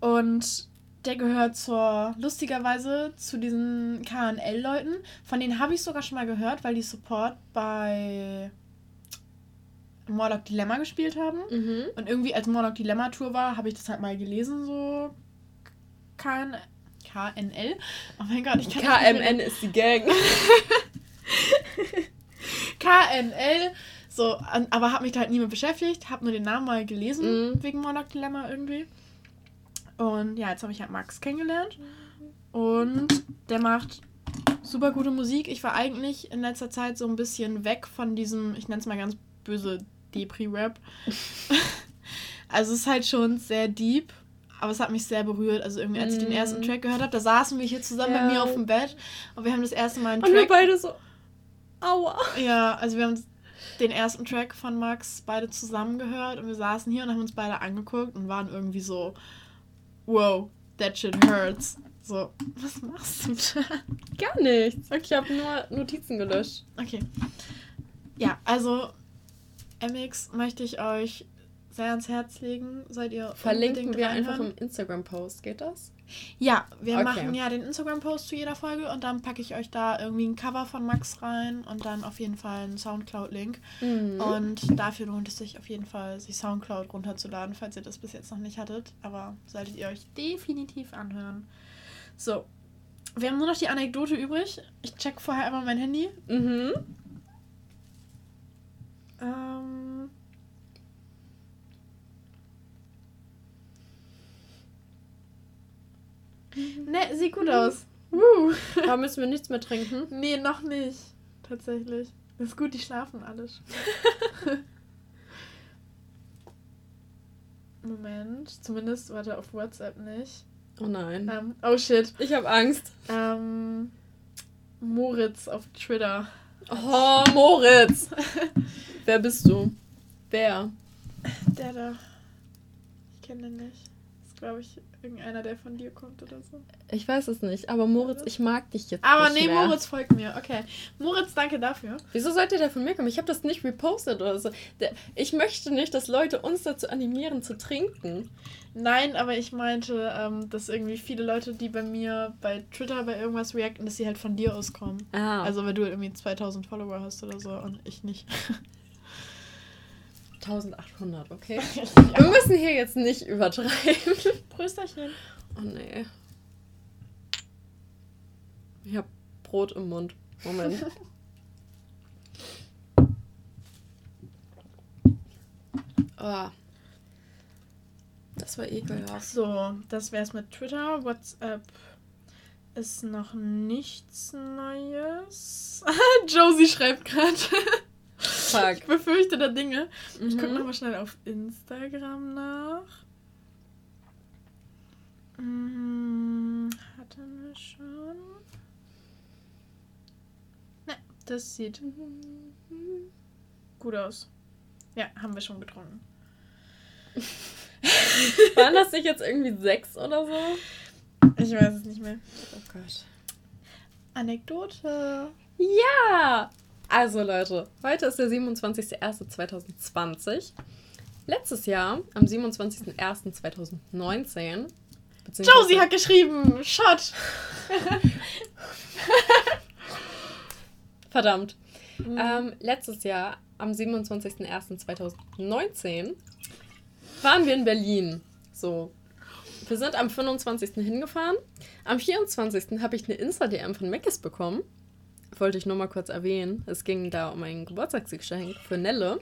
Und der gehört zur, lustigerweise, zu diesen KNL-Leuten. Von denen habe ich sogar schon mal gehört, weil die Support bei Morlock Dilemma gespielt haben. Mhm. Und irgendwie, als Morlock Dilemma Tour war, habe ich das halt mal gelesen, so KN, KNL. Oh mein Gott, ich kann das nicht mehr- KMN ist die Gang. [laughs] [laughs] KNL. So, aber habe mich da halt nie mit beschäftigt, habe nur den Namen mal gelesen, Mhm. wegen Monarch Dilemma irgendwie. Und ja, jetzt habe ich halt Max kennengelernt. Und der macht super gute Musik. Ich war eigentlich in letzter Zeit so ein bisschen weg von diesem, ich nenne es mal ganz böse, Depri-Rap. [laughs] also es ist halt schon sehr deep. Aber es hat mich sehr berührt. Also irgendwie, als ich den Mhm. ersten Track gehört habe, da saßen wir hier zusammen bei Ja. mir auf dem Bett und wir haben das erste Mal einen Und wir Track beide so. Aua. ja, also wir haben den ersten Track von Max beide zusammen gehört und wir saßen hier und haben uns beide angeguckt und waren irgendwie so, wow, that shit hurts. So, was machst du da? Gar nichts. Ich habe nur Notizen gelöscht. Okay. Ja, also MX möchte ich euch sehr ans Herz legen. Seid ihr Verlinken wir einfach im Instagram-Post. Geht das? Ja, wir Okay. machen ja den Instagram-Post zu jeder Folge und dann packe ich euch da irgendwie ein Cover von Max rein und dann auf jeden Fall einen Soundcloud-Link. Mhm. Und dafür lohnt es sich auf jeden Fall, sich Soundcloud runterzuladen, falls ihr das bis jetzt noch nicht hattet. Aber solltet ihr euch definitiv anhören. So. Wir haben nur noch die Anekdote übrig. Ich check vorher einmal mein Handy. Mhm. Ähm. Ne, sieht gut aus. Woo. Da müssen wir nichts mehr trinken. Nee, noch nicht. Tatsächlich. Ist gut, die schlafen alle schon. [laughs] Moment. Zumindest, warte, auf WhatsApp nicht. Oh nein. Ähm, oh shit. Ich habe Angst. Ähm, Moritz auf Twitter. Oh, Moritz. [laughs] Wer bist du? Wer? Der da. Ich kenne den nicht. Ist, glaube ich, irgendeiner, der von dir kommt oder so. Ich weiß es nicht, aber Moritz, ich mag dich jetzt Aber nicht nee, mehr. Moritz folgt mir. Okay. Moritz, danke dafür. Wieso sollte der von mir kommen? Ich habe das nicht repostet oder so. Ich möchte nicht, dass Leute uns dazu animieren zu trinken. Nein, aber ich meinte, ähm, dass irgendwie viele Leute, die bei mir bei Twitter bei irgendwas reacten, dass sie halt von dir auskommen. Ah, also Also, weil du irgendwie 2000 Follower hast oder so und ich nicht. [laughs] 1800, okay? [laughs] Wir ja. müssen hier jetzt nicht übertreiben. Prösterchen. Oh nee. Ich hab Brot im Mund. Moment. Oh. [laughs] Das war ekelhaft. So, das wär's mit Twitter. WhatsApp ist noch nichts Neues. [laughs] Josie schreibt gerade. Fuck. Ich befürchte da Dinge. Ich gucke Mhm. nochmal schnell auf Instagram nach. Hm, hatten wir schon. Ne, das sieht gut aus. Ja, haben wir schon getrunken. [laughs] Waren das nicht jetzt irgendwie sechs oder so? Ich weiß es nicht mehr. Oh Gott. Anekdote. Ja! Also Leute, heute ist der 27.01.2020. Letztes Jahr, am 27.01.2019, beziehungsweise- Josie hat geschrieben. Shot. [laughs] Verdammt. Mhm. Ähm, letztes Jahr, am 27.01.2019, waren wir in Berlin. So. Wir sind am 25. hingefahren. Am 24. habe ich eine Insta-DM von Meckes bekommen. Wollte ich nur mal kurz erwähnen. Es ging da um ein Geburtstagsgeschenk für Nelle.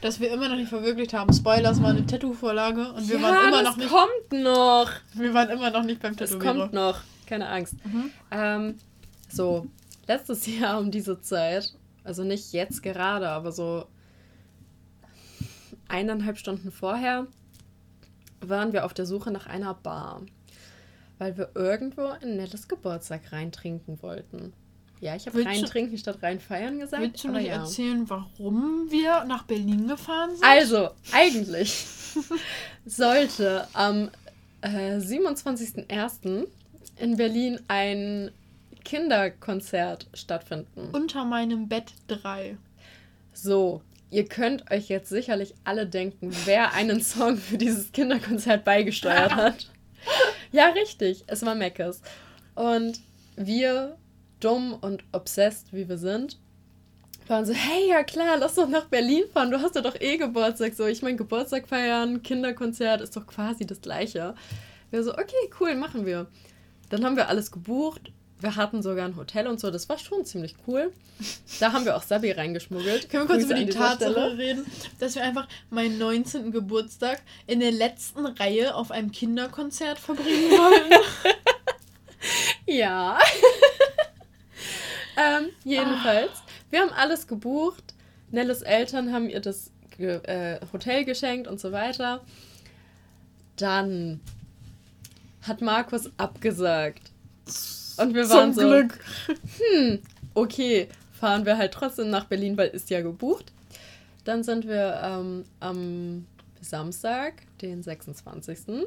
Dass wir immer noch nicht verwirklicht haben. Spoiler, es war eine Tattoo-Vorlage und wir ja, waren immer das noch nicht. kommt noch. Wir waren immer noch nicht beim Es Tätowierer. kommt noch. Keine Angst. Mhm. Ähm, so, letztes [laughs] Jahr um diese Zeit, also nicht jetzt gerade, aber so eineinhalb Stunden vorher, waren wir auf der Suche nach einer Bar. weil wir irgendwo ein nettes Geburtstag reintrinken wollten. Ja, ich habe Willst du- reintrinken statt reinfeiern gesagt. Willst du nicht ja. erzählen, warum wir nach Berlin gefahren sind? Also, eigentlich [laughs] sollte am äh, 27.01. in Berlin ein Kinderkonzert stattfinden. Unter meinem Bett 3. So, ihr könnt euch jetzt sicherlich alle denken, wer einen Song für dieses Kinderkonzert beigesteuert hat. [laughs] Ja, richtig, es war Meckes. Und wir, dumm und obsessed wie wir sind, waren so, hey, ja klar, lass doch nach Berlin fahren, du hast ja doch eh Geburtstag. So, ich mein, Geburtstag feiern, Kinderkonzert ist doch quasi das Gleiche. Wir so, okay, cool, machen wir. Dann haben wir alles gebucht. Wir hatten sogar ein Hotel und so, das war schon ziemlich cool. Da haben wir auch Sabi reingeschmuggelt. Können wir kurz Grüße über die Tatsache Stelle. reden, dass wir einfach meinen 19. Geburtstag in der letzten Reihe auf einem Kinderkonzert verbringen wollen? [laughs] Ja. [laughs] ähm, jedenfalls, wir haben alles gebucht. Nelles Eltern haben ihr das ge äh, Hotel geschenkt und so weiter. Dann hat Markus abgesagt. Und wir waren Zum so, Glück. hm, okay, fahren wir halt trotzdem nach Berlin, weil ist ja gebucht. Dann sind wir ähm, am Samstag, den 26.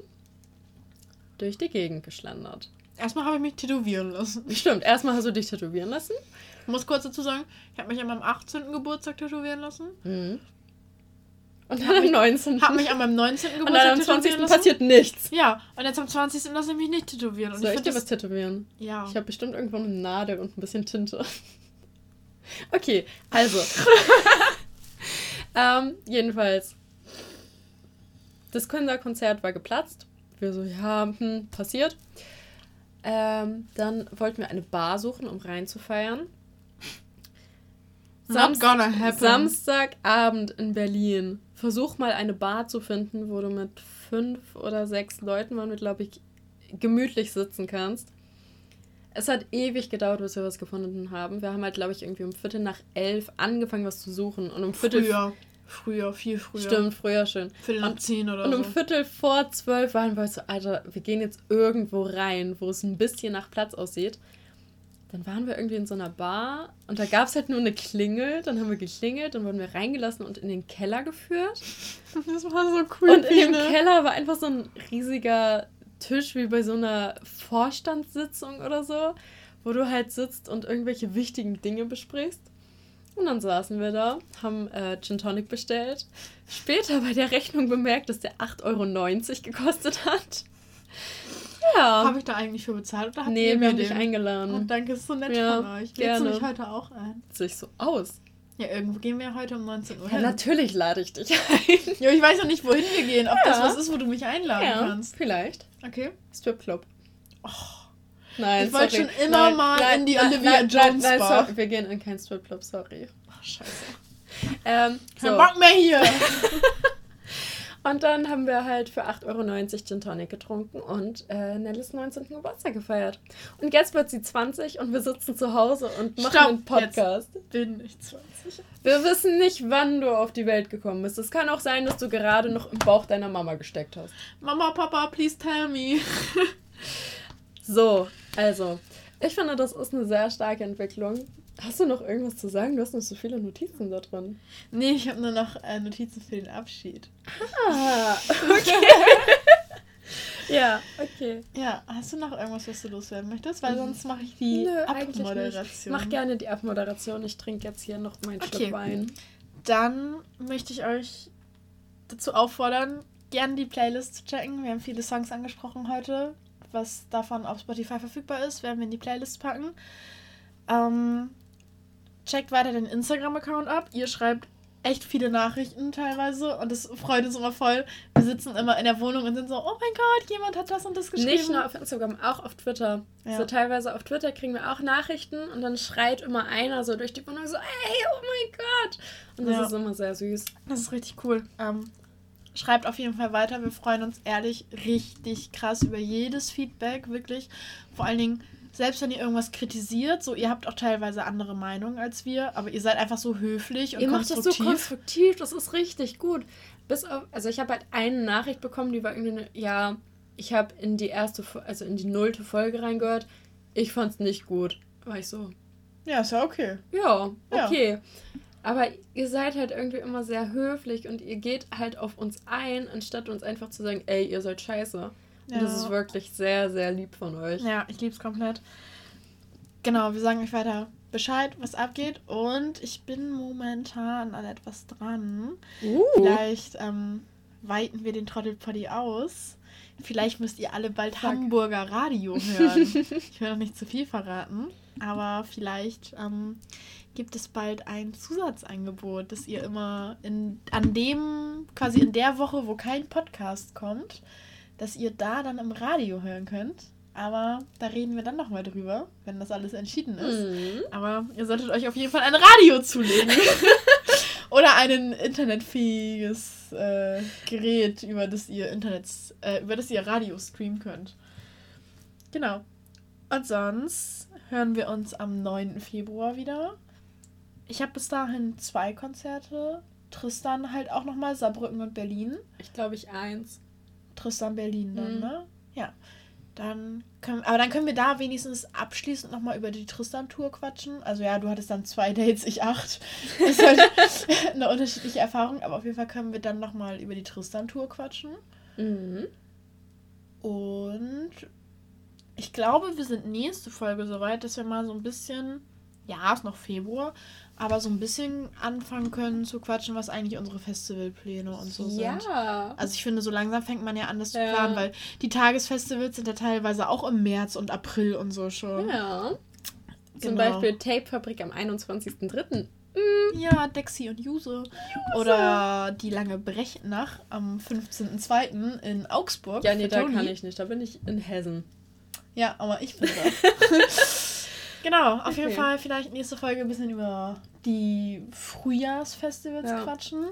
durch die Gegend geschlendert. Erstmal habe ich mich tätowieren lassen. Stimmt, erstmal hast du dich tätowieren lassen. Ich muss kurz dazu sagen, ich habe mich an meinem 18. Geburtstag tätowieren lassen. Mhm. Und dann am mich- 19. Habe mich an meinem 19. und dann Geburtstag am 20. tätowieren lassen. passiert nichts. Ja, und jetzt am 20. lasse ich mich nicht tätowieren. Und Soll ich find dir was tätowieren? Ja. Ich habe bestimmt irgendwo eine Nadel und ein bisschen Tinte. [laughs] Okay, also. [laughs] ähm, jedenfalls. Das Kinderkonzert war geplatzt. Wir so, ja, hm, passiert. Ähm, dann wollten wir eine Bar suchen, um reinzufeiern. Happen. Samstagabend in Berlin. Versuch mal eine Bar zu finden, wo du mit fünf oder sechs Leuten, waren wir, glaube ich, gemütlich sitzen kannst. Es hat ewig gedauert, bis wir was gefunden haben. Wir haben halt, glaube ich, irgendwie um Viertel nach elf angefangen, was zu suchen. Und um Viertel. Früher. Früher, viel früher. Stimmt, früher schön. Viertel nach Und- 10 oder Und um so. Viertel vor zwölf waren wir so, Alter, wir gehen jetzt irgendwo rein, wo es ein bisschen nach Platz aussieht. Dann waren wir irgendwie in so einer Bar und da gab es halt nur eine Klingel. Dann haben wir geklingelt, dann wurden wir reingelassen und in den Keller geführt. [laughs] Das war so cool. Und in dem Keller war einfach so ein riesiger Tisch wie bei so einer Vorstandssitzung oder so, wo du halt sitzt und irgendwelche wichtigen Dinge besprichst. Und dann saßen wir da, haben äh, Gin Tonic bestellt. Später bei der Rechnung bemerkt, dass der 8,90 Euro gekostet hat. Ja. Habe ich da eigentlich für bezahlt oder nee, wir haben dich den? eingeladen. Oh, danke, ist so nett Ja, von euch. Lädst du mich heute auch ein? Sich so aus. Ja, irgendwo gehen wir heute um 19 Uhr Ja, hin. natürlich lade ich dich ein. [laughs] Ja, ich weiß noch nicht, wohin wir gehen. Ob das Ja. was ist, wo du mich einladen Ja, kannst. vielleicht. Okay. Stripclub. Nein, Ich wollte schon immer mal in die Olivia Jones nein, Bar. sorry. Wir gehen in keinen Stripclub, sorry. Ach, scheiße. Ähm, Kein so. Bock mehr hier. [laughs] Und dann haben wir halt für 8,90 Euro Gin Tonic getrunken und äh, Nellis 19. Geburtstag gefeiert. Und jetzt wird sie 20 und wir sitzen zu Hause und machen Stopp, einen Podcast. Bin ich 20. Wir wissen nicht, wann du auf die Welt gekommen bist. Es kann auch sein, dass du gerade noch im Bauch deiner Mama gesteckt hast. Mama, Papa, please tell me. [laughs] So, also, ich finde, das ist eine sehr starke Entwicklung. Hast du noch irgendwas zu sagen? Du hast noch so viele Notizen da drin. Nee, ich habe nur noch äh, Notizen für den Abschied. Ah, [laughs] okay. [laughs] ja, okay. Ja, hast du noch irgendwas, was du loswerden möchtest? Weil sonst mache ich die Nö. Abmoderation. Mach gerne die Abmoderation. Ich trinke jetzt hier noch meinen Okay. Schluck Wein. Dann möchte ich euch dazu auffordern, gerne die Playlist zu checken. Wir haben viele Songs angesprochen heute. Was davon auf Spotify verfügbar ist, werden wir in die Playlist packen. Ähm, checkt weiter den Instagram-Account ab. Ihr schreibt echt viele Nachrichten teilweise und das freut uns immer voll. Wir sitzen immer in der Wohnung und sind so, oh mein Gott, jemand hat das und das geschrieben. Nicht nur auf Instagram, auch auf Twitter. Ja. So teilweise auf Twitter kriegen wir auch Nachrichten und dann schreit immer einer so durch die Wohnung so, ey, oh mein Gott. Und das Ja. ist immer sehr süß. Das ist richtig cool. Ähm, schreibt auf jeden Fall weiter. Wir freuen uns ehrlich richtig krass über jedes Feedback, wirklich. Vor allen Dingen, selbst wenn ihr irgendwas kritisiert, so ihr habt auch teilweise andere Meinungen als wir, aber ihr seid einfach so höflich und Ihr macht das so konstruktiv. konstruktiv, das ist richtig gut. Bis auf, also ich habe halt eine Nachricht bekommen, die war irgendwie, eine, ja, ich habe in die erste, also in die nullte Folge reingehört. Ich fand's nicht gut. War ich so. Ja, ist ja okay. Ja, okay. Ja. Aber ihr seid halt irgendwie immer sehr höflich und ihr geht halt auf uns ein, anstatt uns einfach zu sagen, ey, ihr seid scheiße. Ja. Und das ist wirklich sehr, sehr lieb von euch. Ja, ich lieb's komplett. Genau, wir sagen euch weiter Bescheid, was abgeht. Und ich bin momentan an etwas dran. Uh. Vielleicht ähm, weiten wir den Trottelpoddy aus. Vielleicht müsst ihr alle bald Fuck. Hamburger Radio hören. ich will noch nicht zu viel verraten, aber vielleicht ähm, gibt es bald ein Zusatzangebot, das ihr immer in, an dem, quasi in der Woche, wo kein Podcast kommt, dass ihr da dann im Radio hören könnt. Aber da reden wir dann nochmal drüber, wenn das alles entschieden ist. Mhm. Aber ihr solltet euch auf jeden Fall ein Radio zulegen. [laughs] Oder ein internetfähiges äh, Gerät, über das ihr Internet, äh, über das ihr Radio streamen könnt. Genau. Und sonst hören wir uns am 9. Februar wieder. Ich habe bis dahin zwei Konzerte. Tristan halt auch nochmal, Saarbrücken und Berlin. Ich glaube, ich eins. Tristan Berlin dann, mhm. ne? Ja. Dann können, aber dann können wir da wenigstens abschließend nochmal über die Tristan-Tour quatschen. Also ja, du hattest dann zwei Dates, ich acht. Das ist halt [laughs] eine unterschiedliche Erfahrung, aber auf jeden Fall können wir dann nochmal über die Tristan-Tour quatschen. Mhm. Und ich glaube, wir sind nächste Folge soweit, dass wir mal so ein bisschen, ja, ist noch Februar, aber so ein bisschen anfangen können zu quatschen, was eigentlich unsere Festivalpläne und so ja. sind. Also ich finde, so langsam fängt man ja an, das zu ja. planen, weil die Tagesfestivals sind ja teilweise auch im März und April und so schon. Ja. Zum genau. Beispiel Tapefabrik am 21.03. Mhm. Ja, Dexy und Juse. Oder die lange Brechnach am 15.02. in Augsburg. Ja, nee, da Tony. kann ich nicht. Da bin ich in Hessen. Ja, aber ich bin da. [laughs] Genau, auf okay. jeden Fall vielleicht nächste Folge ein bisschen über die Frühjahrsfestivals ja. quatschen.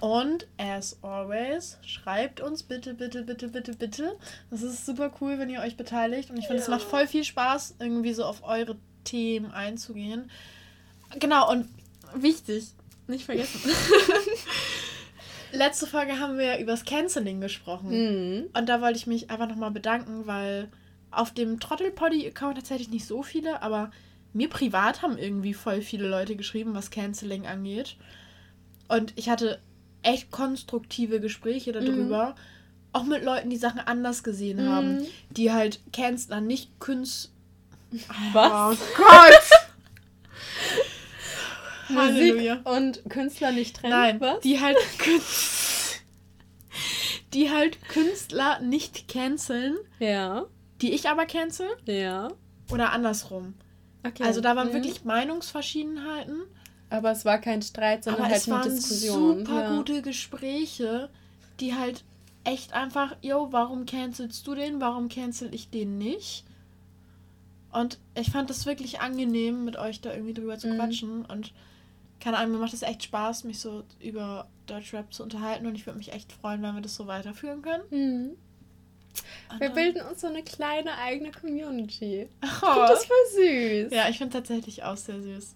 Und as always, schreibt uns bitte, bitte, bitte, bitte, bitte. Das ist super cool, wenn ihr euch beteiligt. Und ich finde, es macht voll viel Spaß, irgendwie so auf eure Themen einzugehen. Genau, und wichtig, nicht vergessen. [laughs] Letzte Folge haben wir über das Canceling gesprochen. Mhm. Und da wollte ich mich einfach nochmal bedanken, weil auf dem Trottelpoddy-Account tatsächlich nicht so viele, aber mir privat haben irgendwie voll viele Leute geschrieben, was Canceling angeht. Und ich hatte echt konstruktive Gespräche darüber. Mhm. Auch mit Leuten, die Sachen anders gesehen mhm. haben. Die halt Canceler nicht Künstler. Was? Oh Gott! [laughs] Musik und Künstler nicht trennen. Nein, was? die halt [laughs] die halt Künstler nicht canceln. Ja die ich aber cancel. Ja. Oder andersrum. Okay. Also da waren mhm. wirklich Meinungsverschiedenheiten. Aber es war kein Streit, sondern aber halt es eine waren Diskussion. Super ja. gute Gespräche, die halt echt einfach, yo, warum cancelst du den? Warum cancel ich den nicht? Und ich fand es wirklich angenehm, mit euch da irgendwie drüber zu mhm. quatschen. Und keine Ahnung, mir macht es echt Spaß, mich so über Deutschrap zu unterhalten. Und ich würde mich echt freuen, wenn wir das so weiterführen können. Mhm. Wir bilden uns so eine kleine eigene Community. Oh. Ich finde das voll süß. Ja, ich finde tatsächlich auch sehr süß.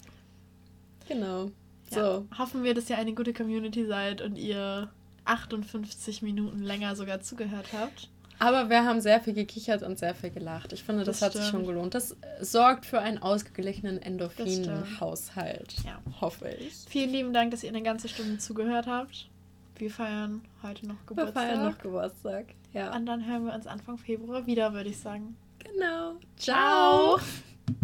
Genau. Ja, so. Hoffen wir, dass ihr eine gute Community seid und ihr 58 Minuten länger sogar zugehört habt. Aber wir haben sehr viel gekichert und sehr viel gelacht. Ich finde, das, das hat stimmt. sich schon gelohnt. Das sorgt für einen ausgeglichenen Endorphin-Haushalt. Ja. Hoffe ich. Vielen lieben Dank, dass ihr eine ganze Stunde zugehört habt. Wir feiern heute noch Geburtstag. Wir feiern noch Geburtstag, ja. Und dann hören wir uns Anfang Februar wieder, würde ich sagen. Genau. Ciao. Ciao.